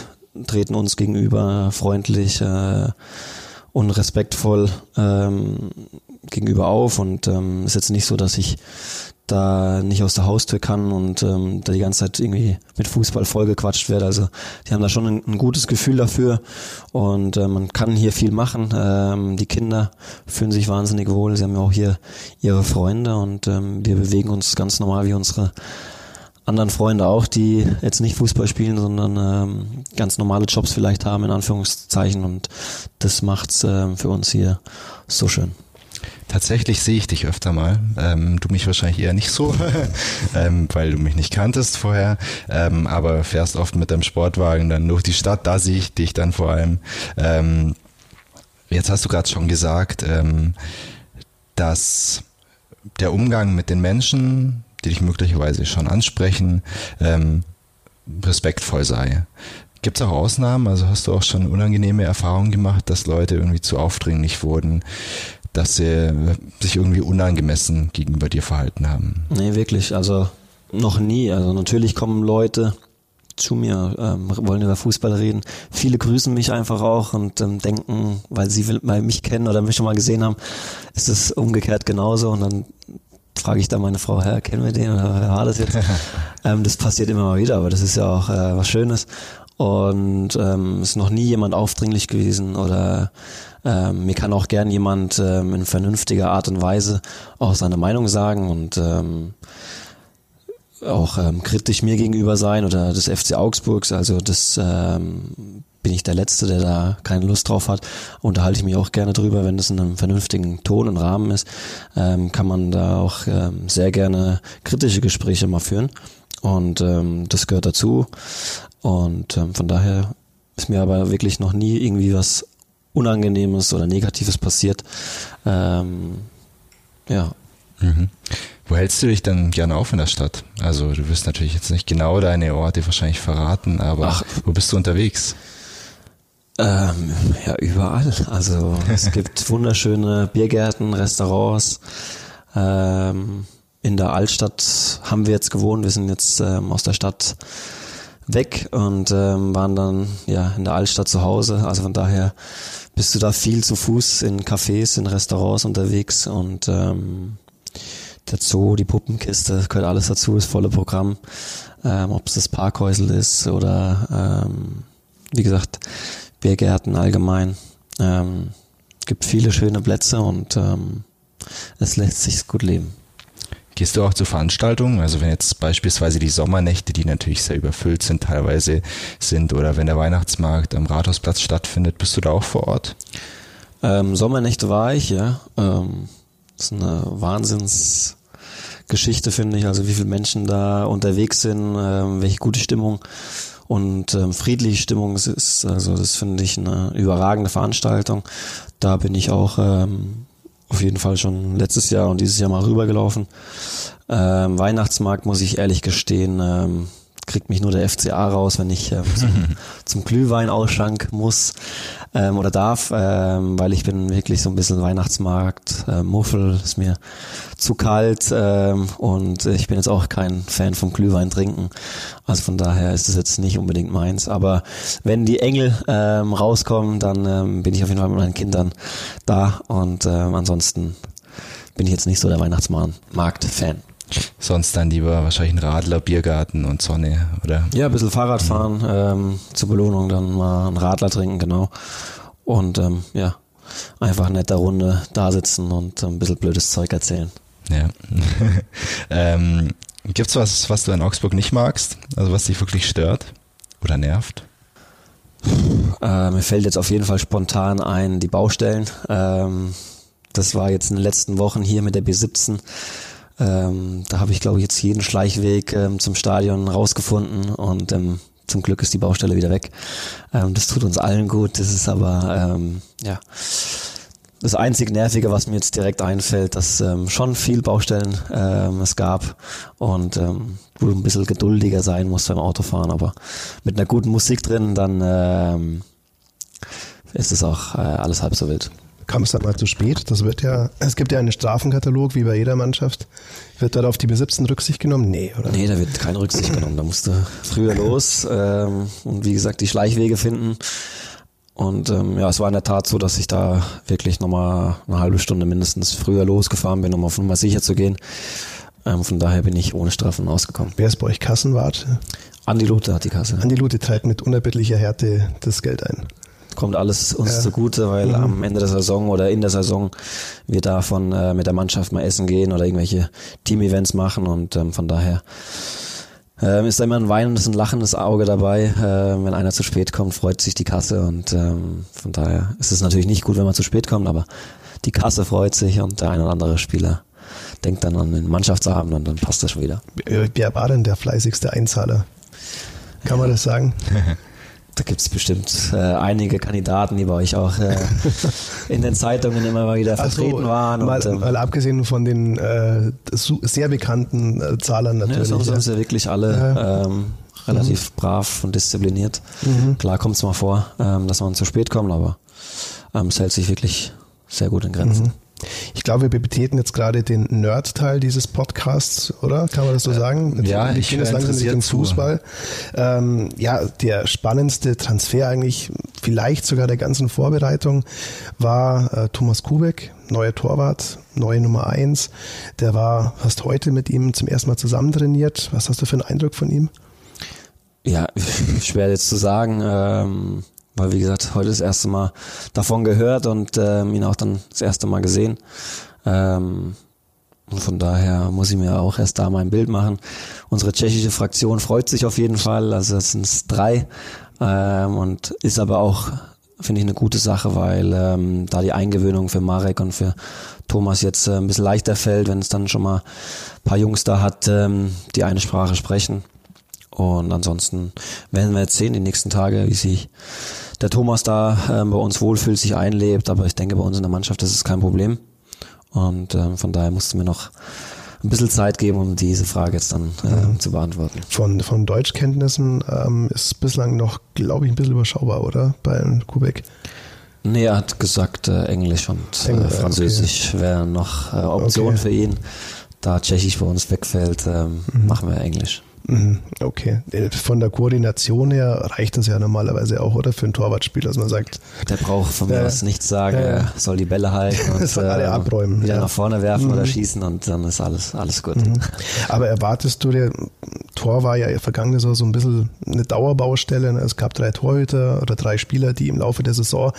treten uns gegenüber freundlich äh, und respektvoll ähm, gegenüber auf und ähm, ist jetzt nicht so, dass ich da nicht aus der Haustür kann und ähm, da die ganze Zeit irgendwie mit Fußball vollgequatscht werde. Also die haben da schon ein, ein gutes Gefühl dafür und äh, man kann hier viel machen. Ähm, die Kinder fühlen sich wahnsinnig wohl. Sie haben ja auch hier ihre Freunde und ähm, wir bewegen uns ganz normal wie unsere anderen Freunde auch, die jetzt nicht Fußball spielen, sondern ähm, ganz normale Jobs vielleicht haben, in Anführungszeichen. Und das macht's ähm, für uns hier so schön. Tatsächlich sehe ich dich öfter mal. Ähm, du mich wahrscheinlich eher nicht so, [laughs] ähm, weil du mich nicht kanntest vorher. Ähm, aber fährst oft mit deinem Sportwagen dann durch die Stadt. Da sehe ich dich dann vor allem. Ähm, jetzt hast du gerade schon gesagt, ähm, dass der Umgang mit den Menschen, die dich möglicherweise schon ansprechen, ähm, respektvoll sei. Gibt es auch Ausnahmen? Also hast du auch schon unangenehme Erfahrungen gemacht, dass Leute irgendwie zu aufdringlich wurden? Dass sie sich irgendwie unangemessen gegenüber dir verhalten haben. Nee, wirklich. Also noch nie. Also natürlich kommen Leute zu mir, ähm, wollen über Fußball reden. Viele grüßen mich einfach auch und ähm, denken, weil sie weil mich kennen oder mich schon mal gesehen haben, ist es umgekehrt genauso. Und dann frage ich da meine Frau, Herr, kennen wir den oder wer war das jetzt? [laughs] ähm, das passiert immer mal wieder, aber das ist ja auch äh, was Schönes. Und ähm, ist noch nie jemand aufdringlich gewesen oder ähm, mir kann auch gern jemand ähm, in vernünftiger Art und Weise auch seine Meinung sagen und ähm, auch ähm, kritisch mir gegenüber sein oder des FC Augsburgs. Also das ähm, bin ich der Letzte, der da keine Lust drauf hat. Unterhalte ich mich auch gerne drüber, wenn das in einem vernünftigen Ton und Rahmen ist, ähm, kann man da auch ähm, sehr gerne kritische Gespräche mal führen. Und ähm, das gehört dazu. Und ähm, von daher ist mir aber wirklich noch nie irgendwie was Unangenehmes oder Negatives passiert. Ähm, ja. Mhm. Wo hältst du dich dann gerne auf in der Stadt? Also du wirst natürlich jetzt nicht genau deine Orte wahrscheinlich verraten, aber Ach. wo bist du unterwegs? Ähm, ja, überall. Also es gibt [laughs] wunderschöne Biergärten, Restaurants. Ähm, in der Altstadt haben wir jetzt gewohnt. Wir sind jetzt ähm, aus der Stadt weg und ähm, waren dann ja in der Altstadt zu Hause. Also von daher bist du da viel zu Fuß in Cafés, in Restaurants unterwegs und ähm, der Zoo, die Puppenkiste, gehört alles dazu, das volle Programm. Ähm, Ob es das Parkhäusel ist oder ähm, wie gesagt, Biergärten allgemein. Ähm, gibt viele schöne Plätze und ähm, es lässt sich gut leben. Gehst du auch zu Veranstaltungen? Also wenn jetzt beispielsweise die Sommernächte, die natürlich sehr überfüllt sind, teilweise sind, oder wenn der Weihnachtsmarkt am Rathausplatz stattfindet, bist du da auch vor Ort? Ähm, Sommernächte war ich, ja. Ähm, das ist eine Wahnsinnsgeschichte, finde ich. Also wie viele Menschen da unterwegs sind, ähm, welche gute Stimmung und ähm, friedliche Stimmung es ist. Also das finde ich eine überragende Veranstaltung. Da bin ich auch ähm, auf jeden Fall schon letztes Jahr und dieses Jahr mal rübergelaufen. Ähm, Weihnachtsmarkt muss ich ehrlich gestehen, ähm, kriegt mich nur der FCA raus, wenn ich ähm, zum, [laughs] zum Glühwein-Ausschank muss ähm, oder darf, ähm, weil ich bin wirklich so ein bisschen Weihnachtsmarkt, äh, Muffel, ist mir zu kalt ähm, und ich bin jetzt auch kein Fan vom Glühwein trinken. Also von daher ist es jetzt nicht unbedingt meins. Aber wenn die Engel ähm, rauskommen, dann ähm, bin ich auf jeden Fall mit meinen Kindern da und ähm, ansonsten bin ich jetzt nicht so der Weihnachtsmarkt-Fan. Sonst dann lieber wahrscheinlich ein Radler, Biergarten und Sonne, oder? Ja, ein bisschen Fahrrad fahren, mhm. ähm, zur Belohnung dann mal einen Radler trinken, genau. Und ähm, ja, einfach in netter Runde da sitzen und ein bisschen blödes Zeug erzählen. Ja. [laughs] ähm, gibt's was, was du in Augsburg nicht magst? Also was dich wirklich stört oder nervt? Äh, mir fällt jetzt auf jeden Fall spontan ein, die Baustellen. Ähm, das war jetzt in den letzten Wochen hier mit der B17 ähm, da habe ich, glaube ich, jetzt jeden Schleichweg ähm, zum Stadion rausgefunden und ähm, zum Glück ist die Baustelle wieder weg. Ähm, das tut uns allen gut. Das ist aber, ähm, ja, das einzig Nervige, was mir jetzt direkt einfällt, dass ähm, schon viel Baustellen es gab und ähm, du ein bisschen geduldiger sein musst beim Autofahren, aber mit einer guten Musik drin, dann ist es auch äh, alles halb so wild kam es dann mal zu spät. Das wird ja, es gibt ja einen Strafenkatalog, wie bei jeder Mannschaft. Wird da auf die B17 Rücksicht genommen? Nee, oder? Nee, da wird keine Rücksicht genommen. Da musst du früher los ähm, und wie gesagt die Schleichwege finden. Und ähm, ja, es war in der Tat so, dass ich da wirklich nochmal eine halbe Stunde mindestens früher losgefahren bin, um auf Nummer sicher zu gehen. Ähm, von daher bin ich ohne Strafen ausgekommen. Wer ist bei euch Kassenwart? Andi Lute hat die Kasse. Andi Lute treibt mit unerbittlicher Härte das Geld ein kommt alles uns ja. zugute, weil mhm. am Ende der Saison oder in der Saison wir davon äh, mit der Mannschaft mal essen gehen oder irgendwelche Team-Events machen und ähm, von daher ähm, ist da immer ein weinendes und lachendes Auge dabei. Äh, wenn einer zu spät kommt, freut sich die Kasse und ähm, von daher ist es natürlich nicht gut, wenn man zu spät kommt, aber die Kasse freut sich und der ein oder andere Spieler denkt dann an den Mannschaftsabend und dann passt das schon wieder. Wer war denn der fleißigste Einzahler? Kann man das sagen? [laughs] da gibt es bestimmt äh, einige Kandidaten, die bei euch auch äh, [laughs] in den Zeitungen immer mal wieder vertreten so, waren. Mal, und, ähm, mal abgesehen von den äh, sehr bekannten äh, Zahlern natürlich. Ja, sonst ja. sind sie wirklich alle ja. ähm, relativ mhm. brav und diszipliniert. Mhm. Klar kommt es mal vor, ähm, dass man zu spät kommt, aber ähm, es hält sich wirklich sehr gut in Grenzen. Mhm. Ich glaube, wir betreten jetzt gerade den Nerd-Teil dieses Podcasts, oder? Kann man das so äh, sagen? Ja, ich bin jetzt langsam mit dem Fußball. Ähm, ja, der spannendste Transfer eigentlich, vielleicht sogar der ganzen Vorbereitung, war äh, Thomas Kubek, neuer Torwart, neue Nummer eins. Der war fast heute mit ihm zum ersten Mal zusammen trainiert. Was hast du für einen Eindruck von ihm? Ja, [laughs] schwer jetzt zu sagen. Ähm weil wie gesagt, heute das erste Mal davon gehört und ähm, ihn auch dann das erste Mal gesehen. Ähm, und von daher muss ich mir auch erst da mein Bild machen. Unsere tschechische Fraktion freut sich auf jeden Fall, also es sind drei ähm, und ist aber auch, finde ich, eine gute Sache, weil ähm, da die Eingewöhnung für Marek und für Thomas jetzt äh, ein bisschen leichter fällt, wenn es dann schon mal ein paar Jungs da hat, ähm, die eine Sprache sprechen. Und ansonsten werden wir jetzt sehen die nächsten Tage, wie sich der Thomas da äh, bei uns wohlfühlt, sich einlebt. Aber ich denke, bei uns in der Mannschaft ist es kein Problem. Und äh, von daher mussten wir noch ein bisschen Zeit geben, um diese Frage jetzt dann äh, mhm. zu beantworten. Von, von Deutschkenntnissen ähm, ist bislang noch, glaube ich, ein bisschen überschaubar, oder? Bei Kubek. Nee, er hat gesagt, äh, Englisch und äh, Französisch okay. wären noch äh, Optionen okay. für ihn. Da Tschechisch bei uns wegfällt, ähm, mhm. machen wir Englisch. Mhm, okay. Von der Koordination her reicht das ja normalerweise auch, oder? Für einen Torwartspieler, dass man sagt. Der braucht von mir äh, aus nichts sagen, äh, er soll die Bälle halten [laughs] und soll alle äh, abräumen. Wieder ja. nach vorne werfen mhm. oder schießen und dann ist alles, alles gut. Mhm. Aber erwartest du, der Tor war ja vergangene Saison so ein bisschen eine Dauerbaustelle. Ne? Es gab drei Torhüter oder drei Spieler, die im Laufe der Saison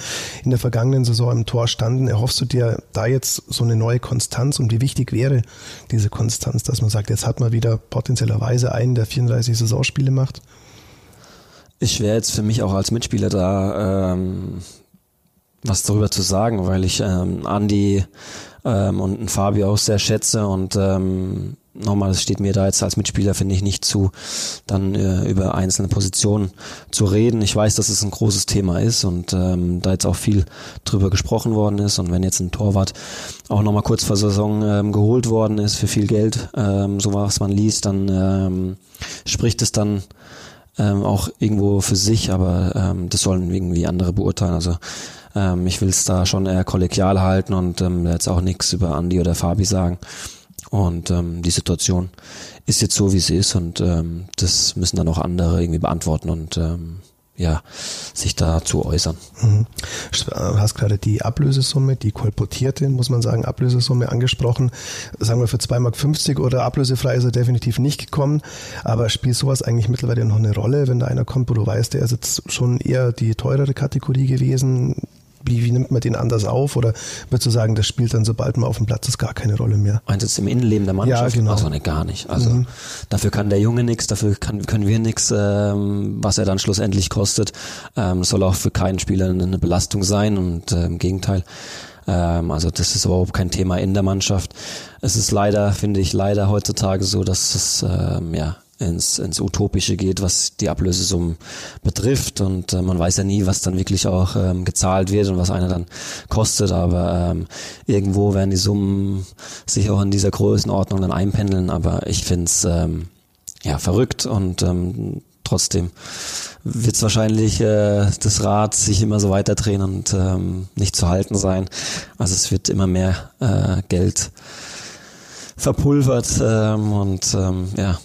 in der vergangenen Saison im Tor standen. Erhoffst du dir da jetzt so eine neue Konstanz und wie wichtig wäre diese Konstanz, dass man sagt, jetzt hat man wieder potenziellerweise einen der 34 Saisonspiele macht? Ich wäre jetzt für mich auch als Mitspieler da, ähm, was darüber zu sagen, weil ich ähm, Andi ähm, und Fabio auch sehr schätze und ähm, nochmal, es steht mir da jetzt als Mitspieler, finde ich, nicht zu, dann äh, über einzelne Positionen zu reden. Ich weiß, dass es ein großes Thema ist und ähm, da jetzt auch viel drüber gesprochen worden ist. Und wenn jetzt ein Torwart auch nochmal kurz vor Saison ähm, geholt worden ist für viel Geld, ähm, so was man liest, dann ähm, spricht es dann ähm, auch irgendwo für sich, aber ähm, das sollen irgendwie andere beurteilen. Also ähm, ich will es da schon eher kollegial halten und ähm, jetzt auch nichts über Andi oder Fabi sagen. Und ähm, die Situation ist jetzt so, wie sie ist und ähm, das müssen dann auch andere irgendwie beantworten und ähm, ja, sich dazu äußern. Mhm. Du hast gerade die Ablösesumme, die kolportierte, muss man sagen, Ablösesumme angesprochen. Sagen wir für 2,50 Mark oder ablösefrei ist er definitiv nicht gekommen. Aber spielt sowas eigentlich mittlerweile noch eine Rolle, wenn da einer kommt, wo du weißt, der ist jetzt schon eher die teurere Kategorie gewesen? Wie, wie nimmt man den anders auf? Oder würdest du sagen, das spielt dann, sobald man auf dem Platz ist, gar keine Rolle mehr? Meinst du jetzt im Innenleben der Mannschaft? Ja, genau. Also ne, gar nicht. Also mhm. dafür kann der Junge nichts, dafür kann, können wir nichts, ähm, was er dann schlussendlich kostet. Ähm, soll auch für keinen Spieler eine Belastung sein und äh, im Gegenteil. Ähm, also das ist überhaupt kein Thema in der Mannschaft. Es ist leider, finde ich, leider heutzutage so, dass es ähm, ja ins, ins Utopische geht, was die Ablösesummen betrifft. Und äh, man weiß ja nie, was dann wirklich auch ähm, gezahlt wird und was einer dann kostet. Aber ähm, irgendwo werden die Summen sich auch in dieser Größenordnung dann einpendeln. Aber ich finde es ähm, ja verrückt und ähm, trotzdem wird es wahrscheinlich äh, das Rad sich immer so weiterdrehen und ähm, nicht zu halten sein. Also es wird immer mehr äh, Geld verpulvert ähm, und ähm, ja,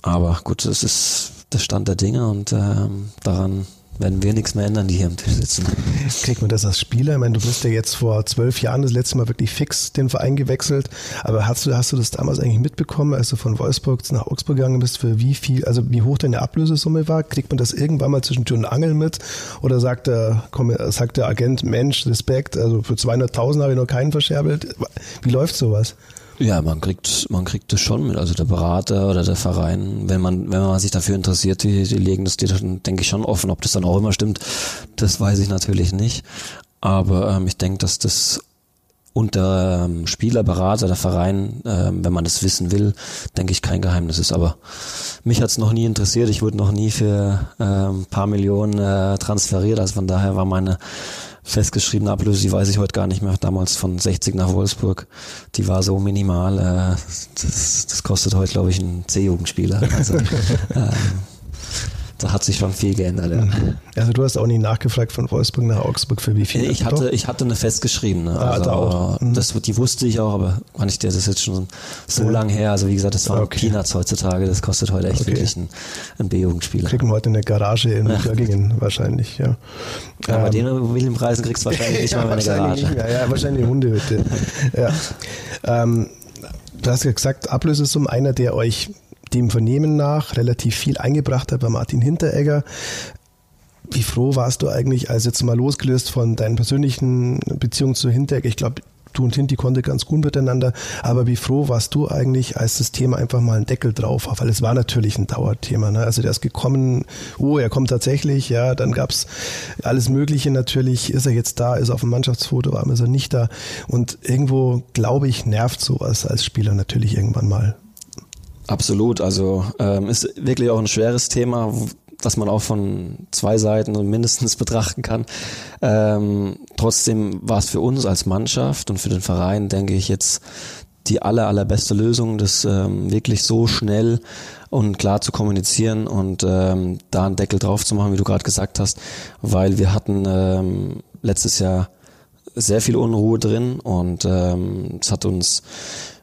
aber gut, das ist der Stand der Dinge und ähm, daran werden wir nichts mehr ändern, die hier am Tisch sitzen. [laughs] Kriegt man das als Spieler? Ich meine, du bist ja jetzt vor zwölf Jahren das letzte Mal wirklich fix den Verein gewechselt. Aber hast du, hast du das damals eigentlich mitbekommen, als du von Wolfsburg nach Augsburg gegangen bist, für wie viel, also wie hoch deine Ablösesumme war? Kriegt man das irgendwann mal zwischen Tür und Angel mit? Oder sagt der, sagt der Agent, Mensch, Respekt, also für 200.000 habe ich noch keinen verscherbelt? Wie läuft sowas? Ja, man kriegt, man kriegt das schon mit. Also der Berater oder der Verein, wenn man, wenn man sich dafür interessiert, die, die legen das dir dann, denke ich, schon offen. Ob das dann auch immer stimmt, das weiß ich natürlich nicht. Aber ähm, ich denke, dass das unter ähm, Spieler, Berater, der Verein, ähm, wenn man das wissen will, denke ich, kein Geheimnis ist. Aber mich hat's noch nie interessiert. Ich wurde noch nie für ähm, paar Millionen äh, transferiert. Also von daher war meine festgeschriebene Ablöse, die weiß ich heute gar nicht mehr, damals von 60 nach Wolfsburg, die war so minimal, äh, das, das kostet heute, glaube ich, ein C-Jugendspieler. Also, [laughs] ähm, da hat sich schon viel geändert. Ja. Also du hast auch nie nachgefragt von Wolfsburg nach Augsburg für wie viel? Ich hatte, ich hatte eine festgeschriebene. Ah, also, auch. Mhm. Das, die wusste ich auch, aber kann ich das ist jetzt schon so ja. lang her. Also wie gesagt, das waren okay. Peanuts heutzutage. Das kostet heute echt okay. wirklich ein, ein B-Jugendspieler. Kriegen wir heute in der Garage in Göggingen wahrscheinlich, ja. ja ähm, bei den William-Preisen kriegst du wahrscheinlich nicht mal eine Garage. Nicht mehr. Ja, wahrscheinlich eine Hundehütte. [laughs] ja. Ähm, du hast ja gesagt, Ablösesumme einer, der euch dem Vernehmen nach relativ viel eingebracht hat bei Martin Hinteregger. Wie froh warst du eigentlich, als jetzt mal losgelöst von deinen persönlichen Beziehungen zu Hinteregger? Ich glaube, du und Hinti konnte ganz gut miteinander, aber wie froh warst du eigentlich, als das Thema einfach mal einen Deckel drauf war? Weil es war natürlich ein Dauerthema. Ne? Also der ist gekommen, oh, er kommt tatsächlich, ja, dann gab's alles Mögliche natürlich. Ist er jetzt da, ist er auf dem Mannschaftsfoto, war ist er nicht da? Und irgendwo, glaube ich, nervt sowas als Spieler natürlich irgendwann mal. Absolut, also ähm, ist wirklich auch ein schweres Thema, was man auch von zwei Seiten [laughs] mindestens betrachten kann. Ähm, trotzdem war es für uns als Mannschaft und für den Verein, denke ich, jetzt die aller, allerbeste Lösung, das ähm, wirklich so schnell und klar zu kommunizieren und ähm, da einen Deckel drauf zu machen, wie du gerade gesagt hast, weil wir hatten ähm, letztes Jahr sehr viel Unruhe drin und ähm, es hat uns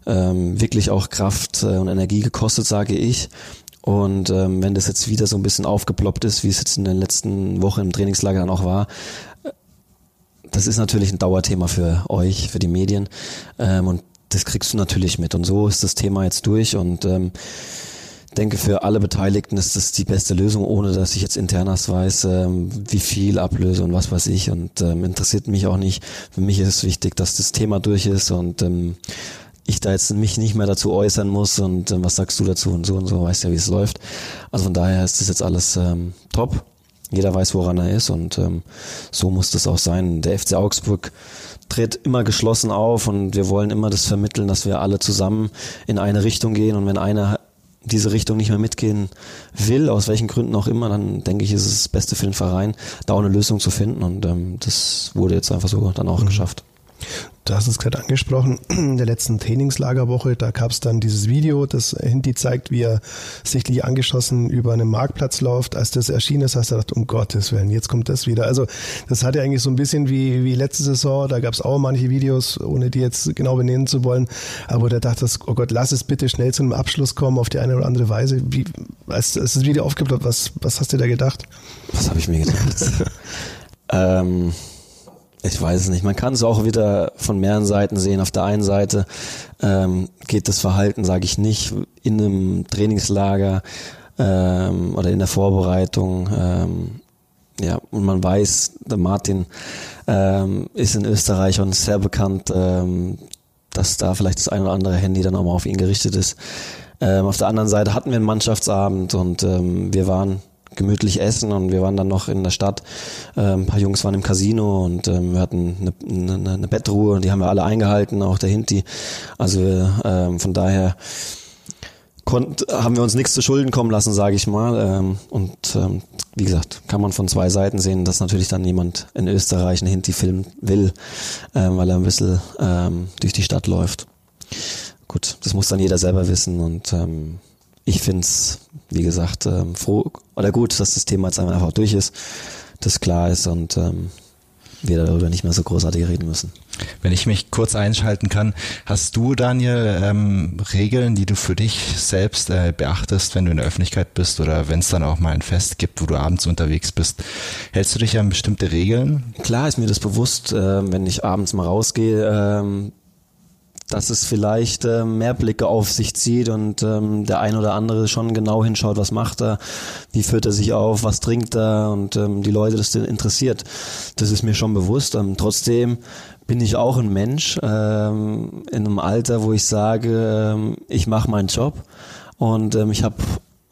ähm, wirklich auch Kraft äh, und Energie gekostet, sage ich. Und ähm, wenn das jetzt wieder so ein bisschen aufgeploppt ist, wie es jetzt in den letzten Wochen im Trainingslager dann auch war, äh, das ist natürlich ein Dauerthema für euch, für die Medien. Ähm, und das kriegst du natürlich mit. Und so ist das Thema jetzt durch. Und ähm, denke, für alle Beteiligten ist das die beste Lösung, ohne dass ich jetzt internas weiß, ähm, wie viel ablöse und was weiß ich. Und ähm, interessiert mich auch nicht. Für mich ist es wichtig, dass das Thema durch ist und ähm, ich da jetzt mich nicht mehr dazu äußern muss und äh, was sagst du dazu und so und so, weißt ja, wie es läuft. Also von daher ist das jetzt alles ähm, top. Jeder weiß, woran er ist und ähm, so muss das auch sein. Der FC Augsburg tritt immer geschlossen auf und wir wollen immer das vermitteln, dass wir alle zusammen in eine Richtung gehen und wenn einer diese Richtung nicht mehr mitgehen will, aus welchen Gründen auch immer, dann denke ich, ist es das Beste für den Verein, da auch eine Lösung zu finden und ähm, das wurde jetzt einfach so dann auch mhm. geschafft. Du hast es gerade angesprochen, in [clears throat] der letzten Trainingslagerwoche, da gab es dann dieses Video, das Hindi zeigt, wie er sichtlich angeschossen über einen Marktplatz läuft. Als das erschienen ist, hast du gedacht, um Gottes Willen, jetzt kommt das wieder. Also das hatte eigentlich so ein bisschen wie, wie letzte Saison, da gab es auch manche Videos, ohne die jetzt genau benennen zu wollen, aber da dachte ich, oh Gott, lass es bitte schnell zu einem Abschluss kommen auf die eine oder andere Weise. Wie, als, als das Video aufgeploppt, was, was hast du da gedacht? Was habe ich mir gedacht? [laughs] ähm ich weiß es nicht. Man kann es auch wieder von mehreren Seiten sehen. Auf der einen Seite ähm, geht das Verhalten, sage ich nicht, in einem Trainingslager ähm, oder in der Vorbereitung. Ähm, ja, und man weiß, der Martin ähm, ist in Österreich und sehr bekannt, ähm, dass da vielleicht das ein oder andere Handy dann auch mal auf ihn gerichtet ist. Ähm, auf der anderen Seite hatten wir einen Mannschaftsabend und ähm, wir waren gemütlich essen und wir waren dann noch in der Stadt. Äh, ein paar Jungs waren im Casino und ähm, wir hatten eine, eine, eine Bettruhe und die haben wir alle eingehalten, auch der Hinti. Also ähm, von daher konnt, haben wir uns nichts zu Schulden kommen lassen, sage ich mal. Ähm, und ähm, wie gesagt, kann man von zwei Seiten sehen, dass natürlich dann jemand in Österreich einen Hinti filmen will, ähm, weil er ein bisschen ähm, durch die Stadt läuft. Gut, das muss dann jeder selber wissen und ähm, ich finde es, wie gesagt, ähm, froh oder gut, dass das Thema jetzt einfach durch ist, das klar ist und ähm, wir darüber nicht mehr so großartig reden müssen. Wenn ich mich kurz einschalten kann, hast du, Daniel, ähm, Regeln, die du für dich selbst äh, beachtest, wenn du in der Öffentlichkeit bist oder wenn es dann auch mal ein Fest gibt, wo du abends unterwegs bist? Hältst du dich an bestimmte Regeln? Klar ist mir das bewusst, äh, wenn ich abends mal rausgehe, äh, dass es vielleicht äh, mehr Blicke auf sich zieht und ähm, der ein oder andere schon genau hinschaut, was macht er, wie führt er sich auf, was trinkt er und ähm, die Leute das interessiert. Das ist mir schon bewusst. Ähm, trotzdem bin ich auch ein Mensch ähm, in einem Alter, wo ich sage, ähm, ich mache meinen Job und ähm, ich habe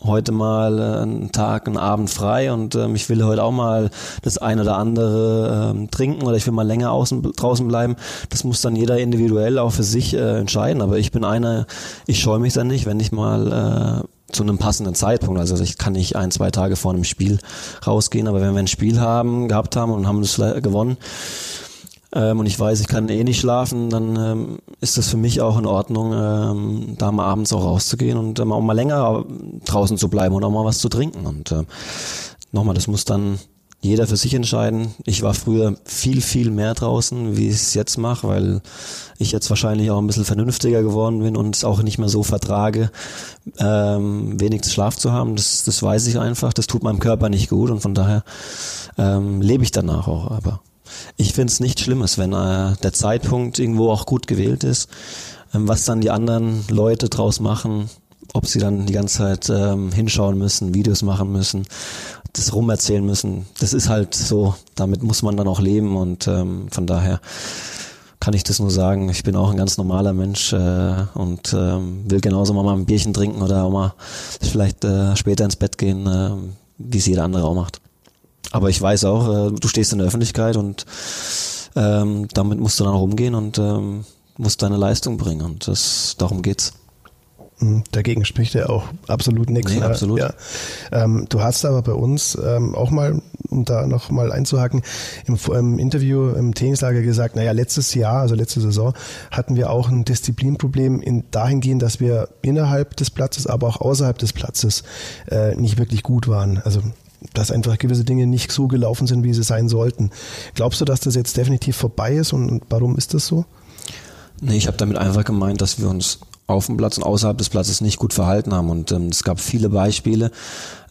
heute mal äh, einen Tag, einen Abend frei und ähm, ich will heute auch mal das ein oder andere ähm, trinken oder ich will mal länger außen, draußen bleiben. Das muss dann jeder individuell auch für sich äh, entscheiden. Aber ich bin einer, ich scheue mich dann nicht, wenn ich mal äh, zu einem passenden Zeitpunkt. Also ich kann nicht ein, zwei Tage vor einem Spiel rausgehen, aber wenn wir ein Spiel haben, gehabt haben und haben das gewonnen, ähm, und ich weiß, ich kann eh nicht schlafen, dann ähm, ist das für mich auch in Ordnung, ähm, da mal abends auch rauszugehen und ähm, auch mal länger draußen zu bleiben und auch mal was zu trinken. Und äh, nochmal, das muss dann jeder für sich entscheiden. Ich war früher viel, viel mehr draußen, wie ich es jetzt mache, weil ich jetzt wahrscheinlich auch ein bisschen vernünftiger geworden bin und es auch nicht mehr so vertrage, ähm, wenig Schlaf zu haben. Das, das weiß ich einfach. Das tut meinem Körper nicht gut und von daher ähm, lebe ich danach auch. Aber ich finde es nicht Schlimmes, wenn äh, der Zeitpunkt irgendwo auch gut gewählt ist. Ähm, was dann die anderen Leute draus machen, ob sie dann die ganze Zeit ähm, hinschauen müssen, Videos machen müssen, das rumerzählen müssen, das ist halt so, damit muss man dann auch leben und ähm, von daher kann ich das nur sagen. Ich bin auch ein ganz normaler Mensch äh, und ähm, will genauso mal ein Bierchen trinken oder auch mal vielleicht äh, später ins Bett gehen, äh, wie es jeder andere auch macht. Aber ich weiß auch, äh, du stehst in der Öffentlichkeit und ähm, damit musst du dann auch umgehen und ähm, musst deine Leistung bringen. Und das, darum geht's. Hm, dagegen spricht ja auch absolut nichts. Nee, absolut. Ja. Ähm, du hast aber bei uns ähm, auch mal, um da noch mal einzuhaken, im, im Interview im Trainingslager gesagt, naja, letztes Jahr, also letzte Saison, hatten wir auch ein Disziplinproblem in dahingehend, dass wir innerhalb des Platzes, aber auch außerhalb des Platzes äh, nicht wirklich gut waren. Also dass einfach gewisse Dinge nicht so gelaufen sind, wie sie sein sollten. Glaubst du, dass das jetzt definitiv vorbei ist und warum ist das so? Nee, ich habe damit einfach gemeint, dass wir uns auf dem Platz und außerhalb des Platzes nicht gut verhalten haben. Und ähm, es gab viele Beispiele,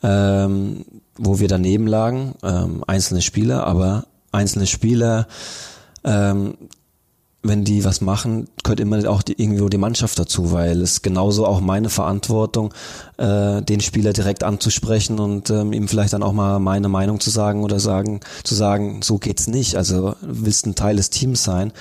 ähm, wo wir daneben lagen, ähm, einzelne Spieler, aber einzelne Spieler ähm, wenn die was machen, gehört immer auch die, irgendwo die Mannschaft dazu, weil es genauso auch meine Verantwortung, äh, den Spieler direkt anzusprechen und ähm, ihm vielleicht dann auch mal meine Meinung zu sagen oder sagen, zu sagen, so geht's nicht. Also willst ein Teil des Teams sein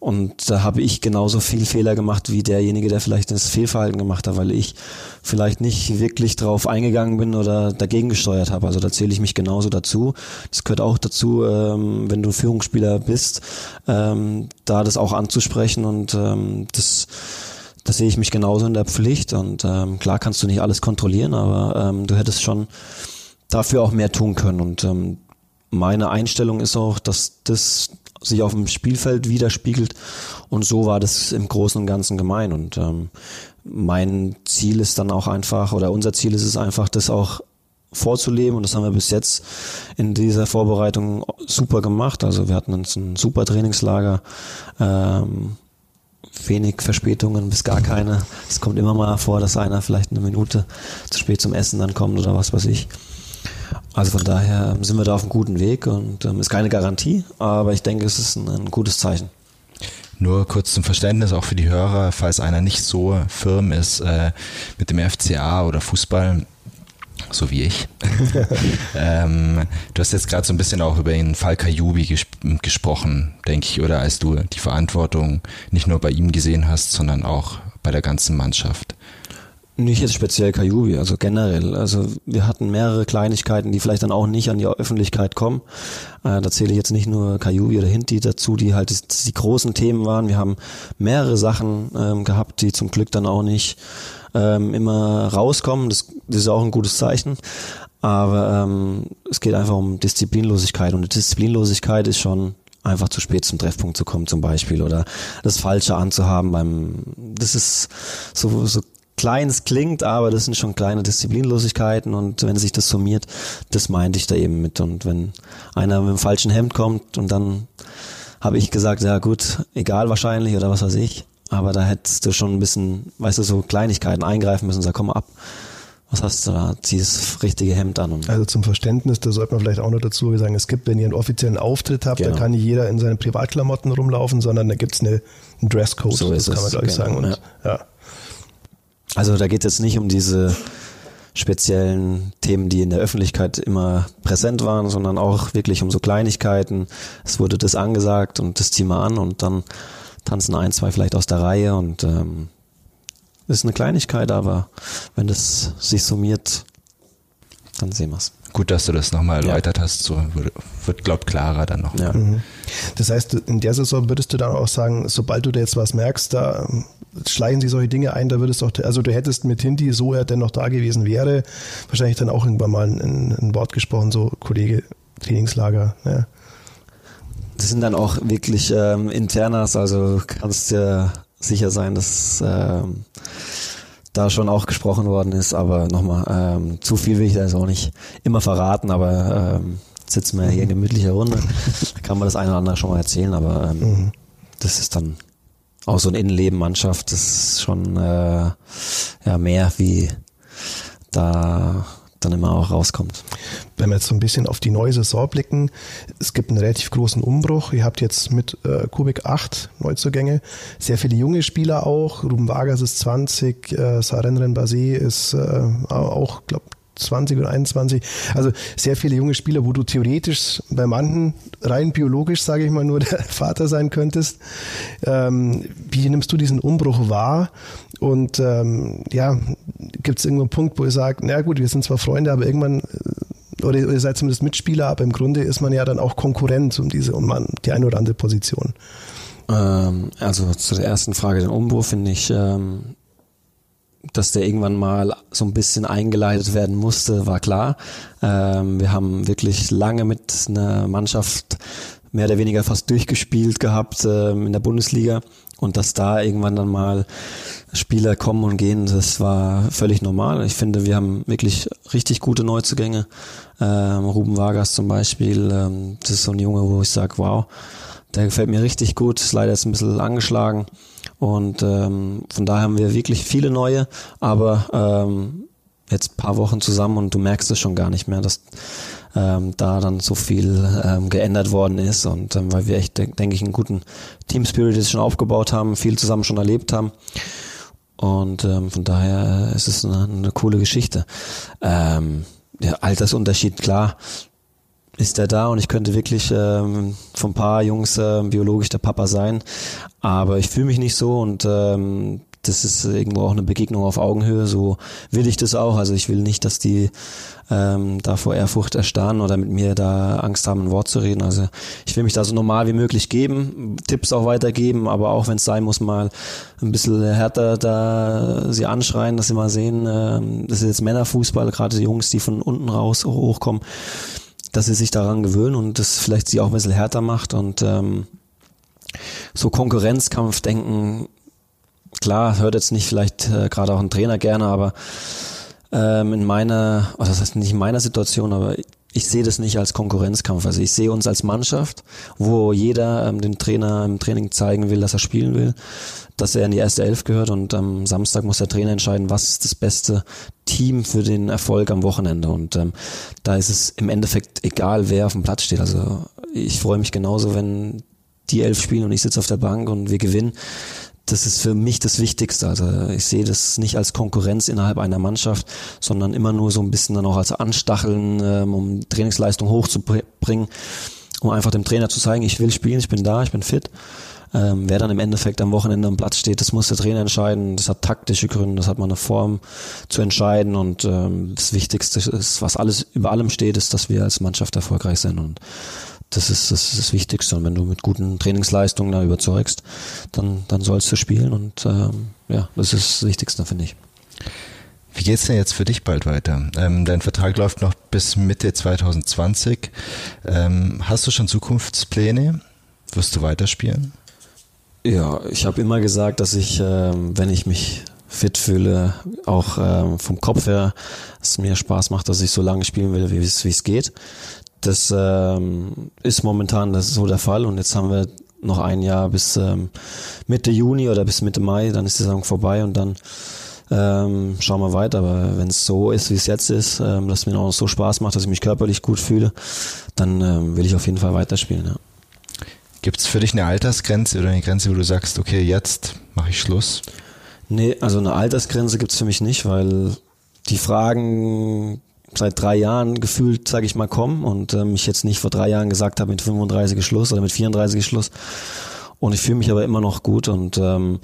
Und da habe ich genauso viel Fehler gemacht wie derjenige, der vielleicht das Fehlverhalten gemacht hat, weil ich vielleicht nicht wirklich drauf eingegangen bin oder dagegen gesteuert habe. Also da zähle ich mich genauso dazu. Das gehört auch dazu, ähm, wenn du Führungsspieler bist, ähm, da das auch anzusprechen und ähm, das da sehe ich mich genauso in der Pflicht und ähm, klar kannst du nicht alles kontrollieren, aber ähm, du hättest schon dafür auch mehr tun können und ähm, meine Einstellung ist auch, dass das sich auf dem Spielfeld widerspiegelt und so war das im Großen und Ganzen gemein und ähm, mein Ziel ist dann auch einfach oder unser Ziel ist es einfach, das auch vorzuleben und das haben wir bis jetzt in dieser Vorbereitung super gemacht. Also wir hatten uns ein super Trainingslager, ähm, wenig Verspätungen bis gar keine. Es kommt immer mal vor, dass einer vielleicht eine Minute zu spät zum Essen dann kommt oder was weiß ich. Also von daher sind wir da auf einem guten Weg und ähm, ist keine Garantie, aber ich denke, es ist ein, ein, gutes Zeichen. Nur kurz zum Verständnis auch für die Hörer, falls einer nicht so firm ist äh, mit dem FCA oder Fußball, so wie ich. [laughs] ähm, du hast jetzt gerade so ein bisschen auch über den Fall Kajubi ges gesprochen, denke ich, oder als du die Verantwortung nicht nur bei ihm gesehen hast, sondern auch bei der ganzen Mannschaft. Nicht jetzt speziell Kajubi, also generell. Also wir hatten mehrere Kleinigkeiten, die vielleicht dann auch nicht an die Öffentlichkeit kommen. Äh, da zähle ich jetzt nicht nur Kajubi oder Hinti dazu, die halt die, die großen Themen waren. Wir haben mehrere Sachen ähm, gehabt, die zum Glück dann auch nicht ähm, immer rauskommen. Das, das ist auch ein gutes Zeichen. Aber ähm, es geht einfach um Disziplinlosigkeit und Disziplinlosigkeit ist schon einfach zu spät zum Treffpunkt zu kommen zum Beispiel oder das Falsche anzuhaben beim das ist so, so klein es klingt, aber das sind schon kleine Disziplinlosigkeiten und wenn sich das summiert, das meinte ich da eben mit und wenn einer mit dem falschen Hemd kommt und dann habe ich gesagt, ja gut, egal wahrscheinlich oder was weiß ich, aber da hättest du schon ein bisschen, weißt du, so Kleinigkeiten eingreifen müssen, sag, komm mal ab. Was hast du da? Zieh das richtige Hemd an. also zum Verständnis, da sollte man vielleicht auch noch dazu sagen, es gibt, wenn ihr einen offiziellen Auftritt habt, genau. da kann nicht jeder in seinen Privatklamotten rumlaufen, sondern da gibt's eine, einen Dresscode, so das kann man glaube ich genau, sagen. Und, ja. ja. Also da geht es jetzt nicht um diese speziellen Themen, die in der Öffentlichkeit immer präsent waren, sondern auch wirklich um so Kleinigkeiten. Es wurde das angesagt und das mal an und dann tanzen ein, zwei vielleicht aus der Reihe und ähm, ist eine Kleinigkeit, aber wenn das sich summiert, dann sehen wir es. Gut, dass du das nochmal erläutert ja. hast, so wird, wird glaubt klarer dann noch. Ja. Mhm. Das heißt, in der Saison würdest du dann auch sagen, sobald du da jetzt was merkst, da schleichen sich solche Dinge ein, da würdest du auch, also du hättest mit Hinti, so er denn noch da gewesen wäre, wahrscheinlich dann auch irgendwann mal ein, ein Wort gesprochen, so Kollege, Trainingslager, ja. Das sind dann auch wirklich ähm, Internas, also kannst dir sicher sein, dass ähm, da schon auch gesprochen worden ist, aber nochmal, ähm, zu viel will ich da jetzt auch nicht immer verraten, aber ähm, sitzen wir hier in gemütlicher Runde, [laughs] da kann man das eine oder andere schon mal erzählen, aber ähm, mhm. das ist dann auch so ein Innenleben-Mannschaft, das ist schon äh, ja mehr wie da dann immer auch rauskommt. Wenn wir jetzt so ein bisschen auf die neue Saison blicken, es gibt einen relativ großen Umbruch. Ihr habt jetzt mit äh, Kubik 8 Neuzugänge, sehr viele junge Spieler auch. Ruben Vargas ist 20, äh, Saren Basé ist äh, auch, glaube 20 oder 21. Also sehr viele junge Spieler, wo du theoretisch bei manchen rein biologisch, sage ich mal, nur [laughs] der Vater sein könntest. Ähm, wie nimmst du diesen Umbruch wahr? Und ähm, ja, gibt es irgendwo einen Punkt, wo ihr sagt, na gut, wir sind zwar Freunde, aber irgendwann äh, oder ihr seid zumindest Mitspieler, aber im Grunde ist man ja dann auch Konkurrent um diese, um die eine oder andere Position. Ähm, also zu der ersten Frage, den Umbruch finde ich ähm, dass der irgendwann mal so ein bisschen eingeleitet werden musste, war klar. Ähm, wir haben wirklich lange mit einer Mannschaft mehr oder weniger fast durchgespielt gehabt ähm, in der Bundesliga und dass da irgendwann dann mal Spieler kommen und gehen, das war völlig normal. Ich finde, wir haben wirklich richtig gute Neuzugänge. Ähm, Ruben Vargas zum Beispiel, ähm, das ist so ein Junge, wo ich sage, wow, der gefällt mir richtig gut, ist leider jetzt ein bisschen angeschlagen. Und ähm, von daher haben wir wirklich viele neue, aber ähm, jetzt paar Wochen zusammen und du merkst es schon gar nicht mehr, dass ähm, da dann so viel ähm, geändert worden ist und ähm, weil wir echt, denke ich, einen guten Team Spirit jetzt schon aufgebaut haben, viel zusammen schon erlebt haben. Und ähm, von daher ist es eine, eine coole Geschichte. Ähm, der Altersunterschied, klar, ist er da und ich könnte wirklich ähm, von ein paar Jungs äh, biologisch der Papa sein. Aber ich fühle mich nicht so und ähm, das ist irgendwo auch eine Begegnung auf Augenhöhe. So will ich das auch. Also ich will nicht, dass die ähm, da vor Ehrfurcht erstarren oder mit mir da Angst haben, ein Wort zu reden. Also ich will mich da so normal wie möglich geben, Tipps auch weitergeben, aber auch wenn es sein muss, mal ein bisschen härter da sie anschreien, dass sie mal sehen, ähm, das ist jetzt Männerfußball, gerade die Jungs, die von unten raus hochkommen, dass sie sich daran gewöhnen und das vielleicht sie auch ein bisschen härter macht und ähm, so Konkurrenzkampf denken, klar, hört jetzt nicht vielleicht äh, gerade auch ein Trainer gerne, aber ähm, in meiner, was das heißt nicht in meiner Situation, aber ich sehe das nicht als Konkurrenzkampf. Also ich sehe uns als Mannschaft, wo jeder ähm, dem Trainer im Training zeigen will, dass er spielen will, dass er in die erste Elf gehört und am Samstag muss der Trainer entscheiden, was ist das beste Team für den Erfolg am Wochenende. Und ähm, da ist es im Endeffekt egal, wer auf dem Platz steht. Also ich freue mich genauso, wenn die elf spielen und ich sitze auf der Bank und wir gewinnen das ist für mich das Wichtigste. Also ich sehe das nicht als Konkurrenz innerhalb einer Mannschaft, sondern immer nur so ein bisschen dann auch als Anstacheln, ähm, um Trainingsleistung hochzubringen, um einfach dem Trainer zu zeigen, ich will spielen, ich bin da, ich bin fit. Ähm, wer dann im Endeffekt am Wochenende am Platz steht, das muss der Trainer entscheiden. Das hat taktische Gründe, das hat man eine Form zu entscheiden und ähm, das Wichtigste ist, was alles über allem steht, ist, dass wir als Mannschaft erfolgreich sind und das ist, das ist das Wichtigste. Und wenn du mit guten Trainingsleistungen da überzeugst, dann, dann sollst du spielen. Und ähm, ja, das ist das Wichtigste, finde ich. Wie geht's denn jetzt für dich bald weiter? Ähm, dein Vertrag läuft noch bis Mitte 2020. Ähm, hast du schon Zukunftspläne? Wirst du weiterspielen? Ja, ich habe immer gesagt, dass ich, ähm, wenn ich mich fit fühle, auch ähm, vom Kopf her, es mir Spaß macht, dass ich so lange spielen will, wie es geht. Das ähm, ist momentan das ist so der Fall und jetzt haben wir noch ein Jahr bis ähm, Mitte Juni oder bis Mitte Mai, dann ist die Saison vorbei und dann ähm, schauen wir weiter. Aber wenn es so ist, wie es jetzt ist, ähm, dass mir auch so Spaß macht, dass ich mich körperlich gut fühle, dann ähm, will ich auf jeden Fall weiterspielen. Ja. Gibt es für dich eine Altersgrenze oder eine Grenze, wo du sagst, okay, jetzt mache ich Schluss? Nee, also eine Altersgrenze gibt's für mich nicht, weil die Fragen seit drei Jahren gefühlt, sage ich mal, kommen und ähm, ich jetzt nicht vor drei Jahren gesagt habe, mit 35 Schluss oder mit 34 Schluss. Und ich fühle mich aber immer noch gut und ähm,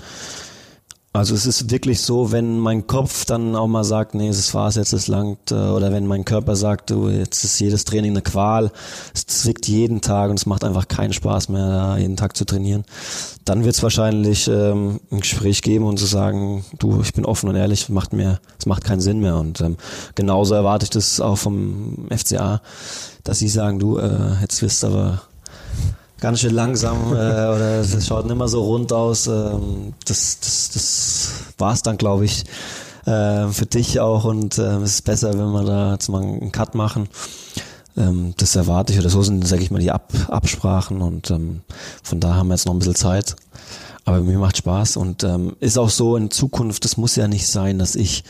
also es ist wirklich so, wenn mein Kopf dann auch mal sagt, nee, das war's jetzt, es langt, äh, oder wenn mein Körper sagt, du, jetzt ist jedes Training eine Qual, es zwickt jeden Tag und es macht einfach keinen Spaß mehr, jeden Tag zu trainieren, dann wird es wahrscheinlich ähm, ein Gespräch geben und zu sagen, du, ich bin offen und ehrlich, macht mir, es macht keinen Sinn mehr. Und ähm, genauso erwarte ich das auch vom FCA, dass sie sagen, du, äh, jetzt wirst du aber ganz schön langsam äh, oder es schaut nicht mehr so rund aus. Ähm, das das, das war es dann, glaube ich, äh, für dich auch und äh, es ist besser, wenn wir da jetzt mal einen Cut machen. Ähm, das erwarte ich oder so sind, sage ich mal, die Ab Absprachen und ähm, von da haben wir jetzt noch ein bisschen Zeit. Aber mir macht Spaß und ähm, ist auch so in Zukunft, das muss ja nicht sein, dass ich,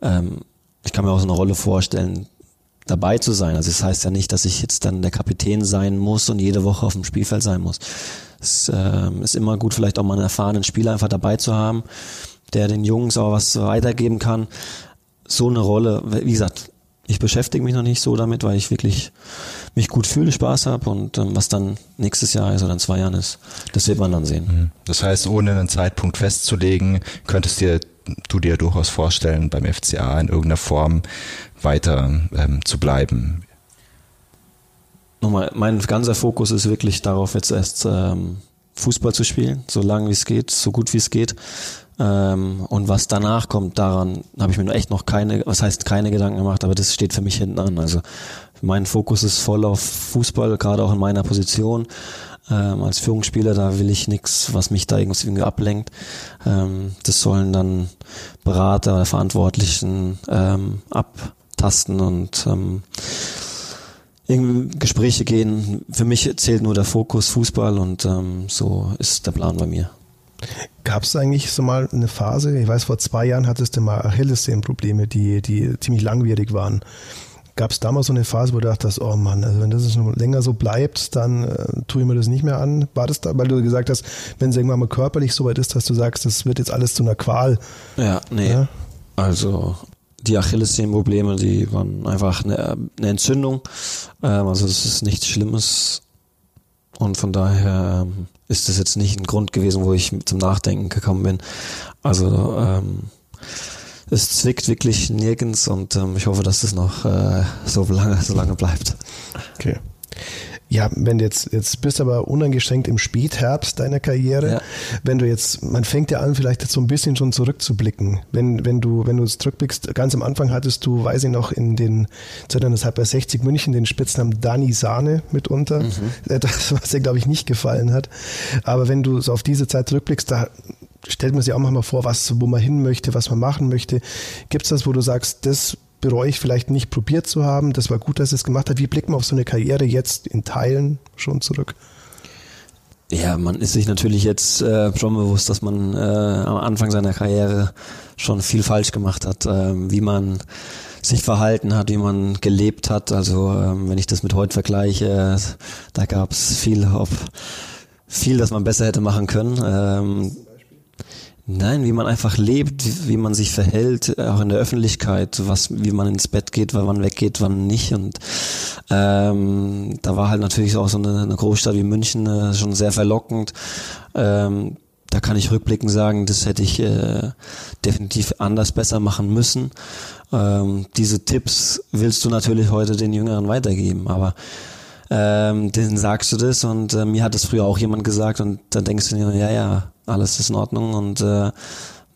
ähm, ich kann mir auch so eine Rolle vorstellen, dabei zu sein. Also es das heißt ja nicht, dass ich jetzt dann der Kapitän sein muss und jede Woche auf dem Spielfeld sein muss. Es äh, ist immer gut, vielleicht auch mal einen erfahrenen Spieler einfach dabei zu haben, der den Jungs auch was weitergeben kann. So eine Rolle, wie gesagt, ich beschäftige mich noch nicht so damit, weil ich wirklich mich gut fühle, Spaß habe und ähm, was dann nächstes Jahr ist oder in zwei Jahren ist, das wird man dann sehen. Mhm. Das heißt, ohne einen Zeitpunkt festzulegen, könntest dir du dir durchaus vorstellen, beim FCA in irgendeiner Form weiter ähm, zu bleiben? Nochmal, mein ganzer Fokus ist wirklich darauf, jetzt erst ähm, Fußball zu spielen, so lange wie es geht, so gut wie es geht. Ähm, und was danach kommt, daran habe ich mir echt noch keine, was heißt keine Gedanken gemacht, aber das steht für mich hinten an. Also mein Fokus ist voll auf Fußball, gerade auch in meiner Position. Ähm, als Führungsspieler, da will ich nichts, was mich da irgendwie ablenkt. Ähm, das sollen dann Berater oder Verantwortlichen ähm, ab tasten und ähm, irgendwie Gespräche gehen. Für mich zählt nur der Fokus Fußball und ähm, so ist der Plan bei mir. Gab es eigentlich so mal eine Phase, ich weiß, vor zwei Jahren hattest du mal Achillessehnenprobleme, die, die ziemlich langwierig waren. Gab es damals so eine Phase, wo du dachtest, oh Mann, also wenn das noch länger so bleibt, dann äh, tue ich mir das nicht mehr an? War das da, weil du gesagt hast, wenn es irgendwann mal körperlich so weit ist, dass du sagst, das wird jetzt alles zu einer Qual? Ja, nee. Ja? Also die Achillessehnenprobleme, die waren einfach eine, eine Entzündung. Ähm, also das ist nichts Schlimmes. Und von daher ähm, ist das jetzt nicht ein Grund gewesen, wo ich zum Nachdenken gekommen bin. Also ähm, es zwickt wirklich nirgends und ähm, ich hoffe, dass das noch äh, so lange, so lange bleibt. Okay. Ja, wenn du jetzt, jetzt bist aber uneingeschränkt im Spätherbst deiner Karriere, ja. wenn du jetzt, man fängt ja an, vielleicht jetzt so ein bisschen schon zurückzublicken. Wenn, wenn du, wenn du zurückblickst, ganz am Anfang hattest du, weiß ich noch, in den 2000 bei 60 München den Spitznamen Dani Sahne mitunter. Mhm. Das, was dir, glaube ich, nicht gefallen hat. Aber wenn du so auf diese Zeit zurückblickst, da stellt man sich auch manchmal vor, was, wo man hin möchte, was man machen möchte. Gibt es das, wo du sagst, das bereue ich vielleicht nicht probiert zu haben. Das war gut, dass es gemacht hat. Wie blickt man auf so eine Karriere jetzt in Teilen schon zurück? Ja, man ist sich natürlich jetzt äh, schon bewusst, dass man äh, am Anfang seiner Karriere schon viel falsch gemacht hat, äh, wie man sich verhalten hat, wie man gelebt hat. Also ähm, wenn ich das mit heute vergleiche, da gab es viel, ob, viel, das man besser hätte machen können. Ähm, Nein, wie man einfach lebt, wie man sich verhält, auch in der Öffentlichkeit, was, wie man ins Bett geht, wann weggeht, wann nicht. Und ähm, da war halt natürlich auch so eine, eine Großstadt wie München äh, schon sehr verlockend. Ähm, da kann ich rückblickend sagen, das hätte ich äh, definitiv anders besser machen müssen. Ähm, diese Tipps willst du natürlich heute den Jüngeren weitergeben, aber ähm, denen sagst du das und äh, mir hat das früher auch jemand gesagt und dann denkst du dir, ja, ja, alles ist in Ordnung und äh,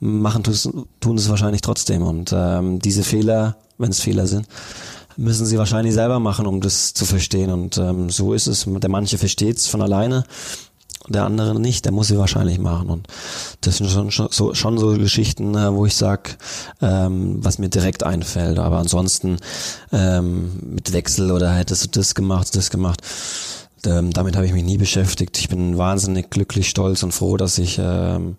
machen tun es wahrscheinlich trotzdem. Und ähm, diese Fehler, wenn es Fehler sind, müssen sie wahrscheinlich selber machen, um das zu verstehen. Und ähm, so ist es. Der manche versteht es von alleine, der andere nicht. Der muss sie wahrscheinlich machen. Und das sind schon, schon, so, schon so Geschichten, äh, wo ich sag, ähm, was mir direkt einfällt. Aber ansonsten ähm, mit Wechsel oder hättest du das gemacht, das gemacht ähm, damit habe ich mich nie beschäftigt. Ich bin wahnsinnig glücklich, stolz und froh, dass ich ähm,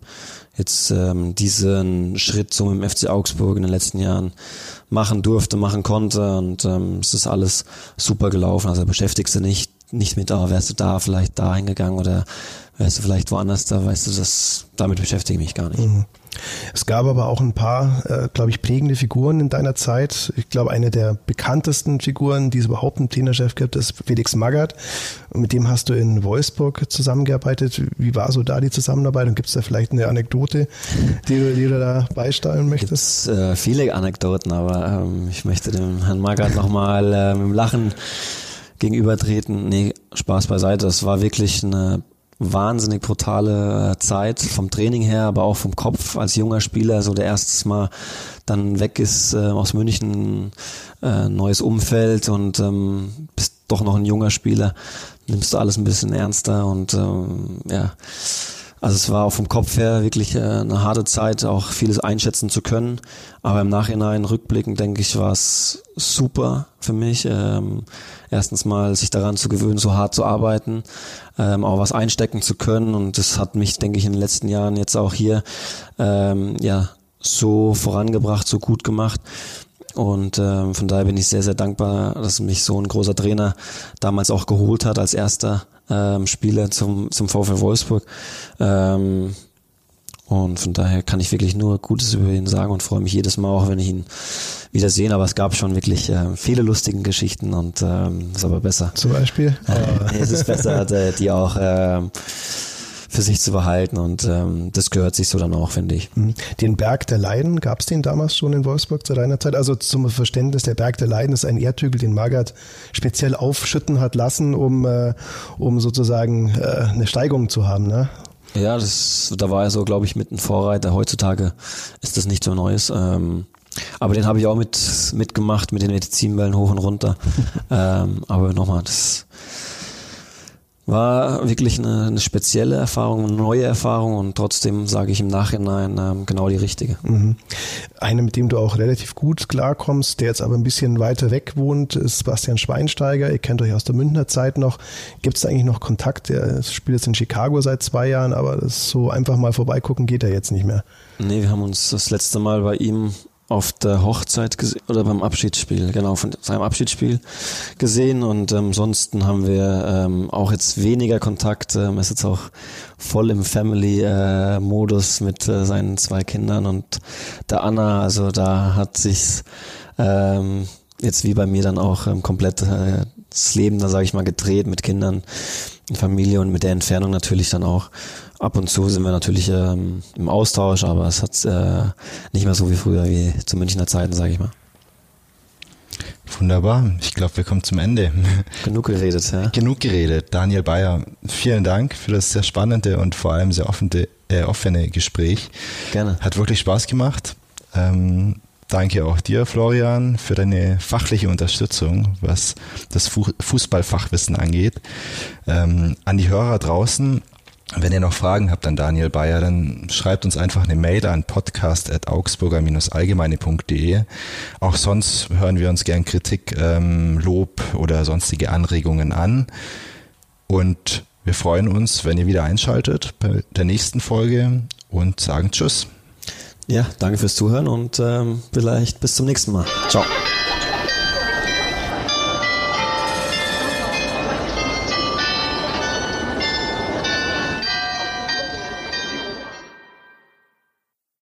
jetzt ähm, diesen Schritt zum FC Augsburg in den letzten Jahren machen durfte, machen konnte und ähm, es ist alles super gelaufen. Also beschäftigst du nicht nicht mit, oh, wärst du da vielleicht da hingegangen oder wärst du vielleicht woanders da, weißt du, das damit beschäftige ich mich gar nicht. Mhm. Es gab aber auch ein paar, äh, glaube ich, prägende Figuren in deiner Zeit. Ich glaube, eine der bekanntesten Figuren, die es überhaupt im Trainerchef gibt, ist Felix Magath. Mit dem hast du in Wolfsburg zusammengearbeitet. Wie war so da die Zusammenarbeit? Und gibt es da vielleicht eine Anekdote, die du, die du da beisteuern möchtest? Gibt's, äh, viele Anekdoten, aber ähm, ich möchte dem Herrn Magath nochmal äh, mit dem Lachen gegenübertreten. Nee, Spaß beiseite. Es war wirklich eine wahnsinnig brutale äh, Zeit vom Training her, aber auch vom Kopf als junger Spieler, so der erstes Mal dann weg ist äh, aus München, äh, neues Umfeld und ähm, bist doch noch ein junger Spieler, nimmst du alles ein bisschen ernster und ähm, ja, also es war auch vom Kopf her wirklich äh, eine harte Zeit, auch vieles einschätzen zu können. Aber im Nachhinein, rückblickend, denke ich, war es super für mich. Ähm, erstens mal sich daran zu gewöhnen, so hart zu arbeiten, ähm, auch was einstecken zu können. Und das hat mich, denke ich, in den letzten Jahren jetzt auch hier ähm, ja so vorangebracht, so gut gemacht. Und ähm, von daher bin ich sehr, sehr dankbar, dass mich so ein großer Trainer damals auch geholt hat als erster ähm, Spieler zum, zum VfL Wolfsburg. Ähm, und von daher kann ich wirklich nur Gutes über ihn sagen und freue mich jedes Mal auch, wenn ich ihn wieder sehe. Aber es gab schon wirklich äh, viele lustige Geschichten und ähm, ist aber besser. Zum Beispiel? [laughs] Äh, es ist besser, die auch äh, für sich zu behalten und ähm, das gehört sich so dann auch, finde ich. Mhm. Den Berg der Leiden, gab es den damals schon in Wolfsburg zu deiner Zeit? Also zum Verständnis, der Berg der Leiden ist ein Erdhügel, den Magath speziell aufschütten hat lassen, um, äh, um sozusagen äh, eine Steigung zu haben, ne? Ja, das, da war er so, glaube ich, mit ein Vorreiter. Heutzutage ist das nicht so Neues. Ähm, aber den habe ich auch mit mitgemacht mit den Medizinwellen hoch und runter. [laughs] ähm, aber nochmal, das war wirklich eine, eine, spezielle Erfahrung, eine neue Erfahrung und trotzdem sage ich im Nachhinein ähm, genau die richtige. Mhm. Eine, mit dem du auch relativ gut klarkommst, der jetzt aber ein bisschen weiter weg wohnt, ist Sebastian Schweinsteiger. Ihr kennt euch aus der Münchner Zeit noch. Gibt es eigentlich noch Kontakt? Er spielt jetzt in Chicago seit zwei Jahren, aber das so einfach mal vorbeigucken geht er jetzt nicht mehr. Nee, wir haben uns das letzte Mal bei ihm auf der Hochzeit oder beim Abschiedsspiel, genau, von seinem Abschiedsspiel gesehen und ähm, ansonsten haben wir ähm, auch jetzt weniger Kontakt. Ähm, ist jetzt auch voll im Family-Modus äh, mit äh, seinen zwei Kindern und der Anna, also da hat sich's ähm, jetzt wie bei mir dann auch ähm, komplett äh, das Leben, da sage ich mal, gedreht mit Kindern, Familie und mit der Entfernung natürlich dann auch. Ab und zu sind wir natürlich ähm, im Austausch, aber es hat äh, nicht mehr so wie früher, wie zu Münchner Zeiten, sage ich mal. Wunderbar. Ich glaube, wir kommen zum Ende. [laughs] Genug geredet, ja. Genug geredet. Daniel Bayer, vielen Dank für das sehr spannende und vor allem sehr offene, äh, offene Gespräch. Gerne. Hat wirklich Spaß gemacht. Ähm, danke auch dir, Florian, für deine fachliche Unterstützung, was das Fußballfachwissen angeht. Ähm, an die Hörer draußen, wenn ihr noch Fragen habt an Daniel Bayer, dann schreibt uns einfach eine Mail an podcast.augsburger-allgemeine.de. Auch sonst hören wir uns gern Kritik, ähm, Lob oder sonstige Anregungen an. Und wir freuen uns, wenn ihr wieder einschaltet bei der nächsten Folge und sagen Tschüss. Ja, danke fürs Zuhören und ähm, vielleicht bis zum nächsten Mal. Ciao.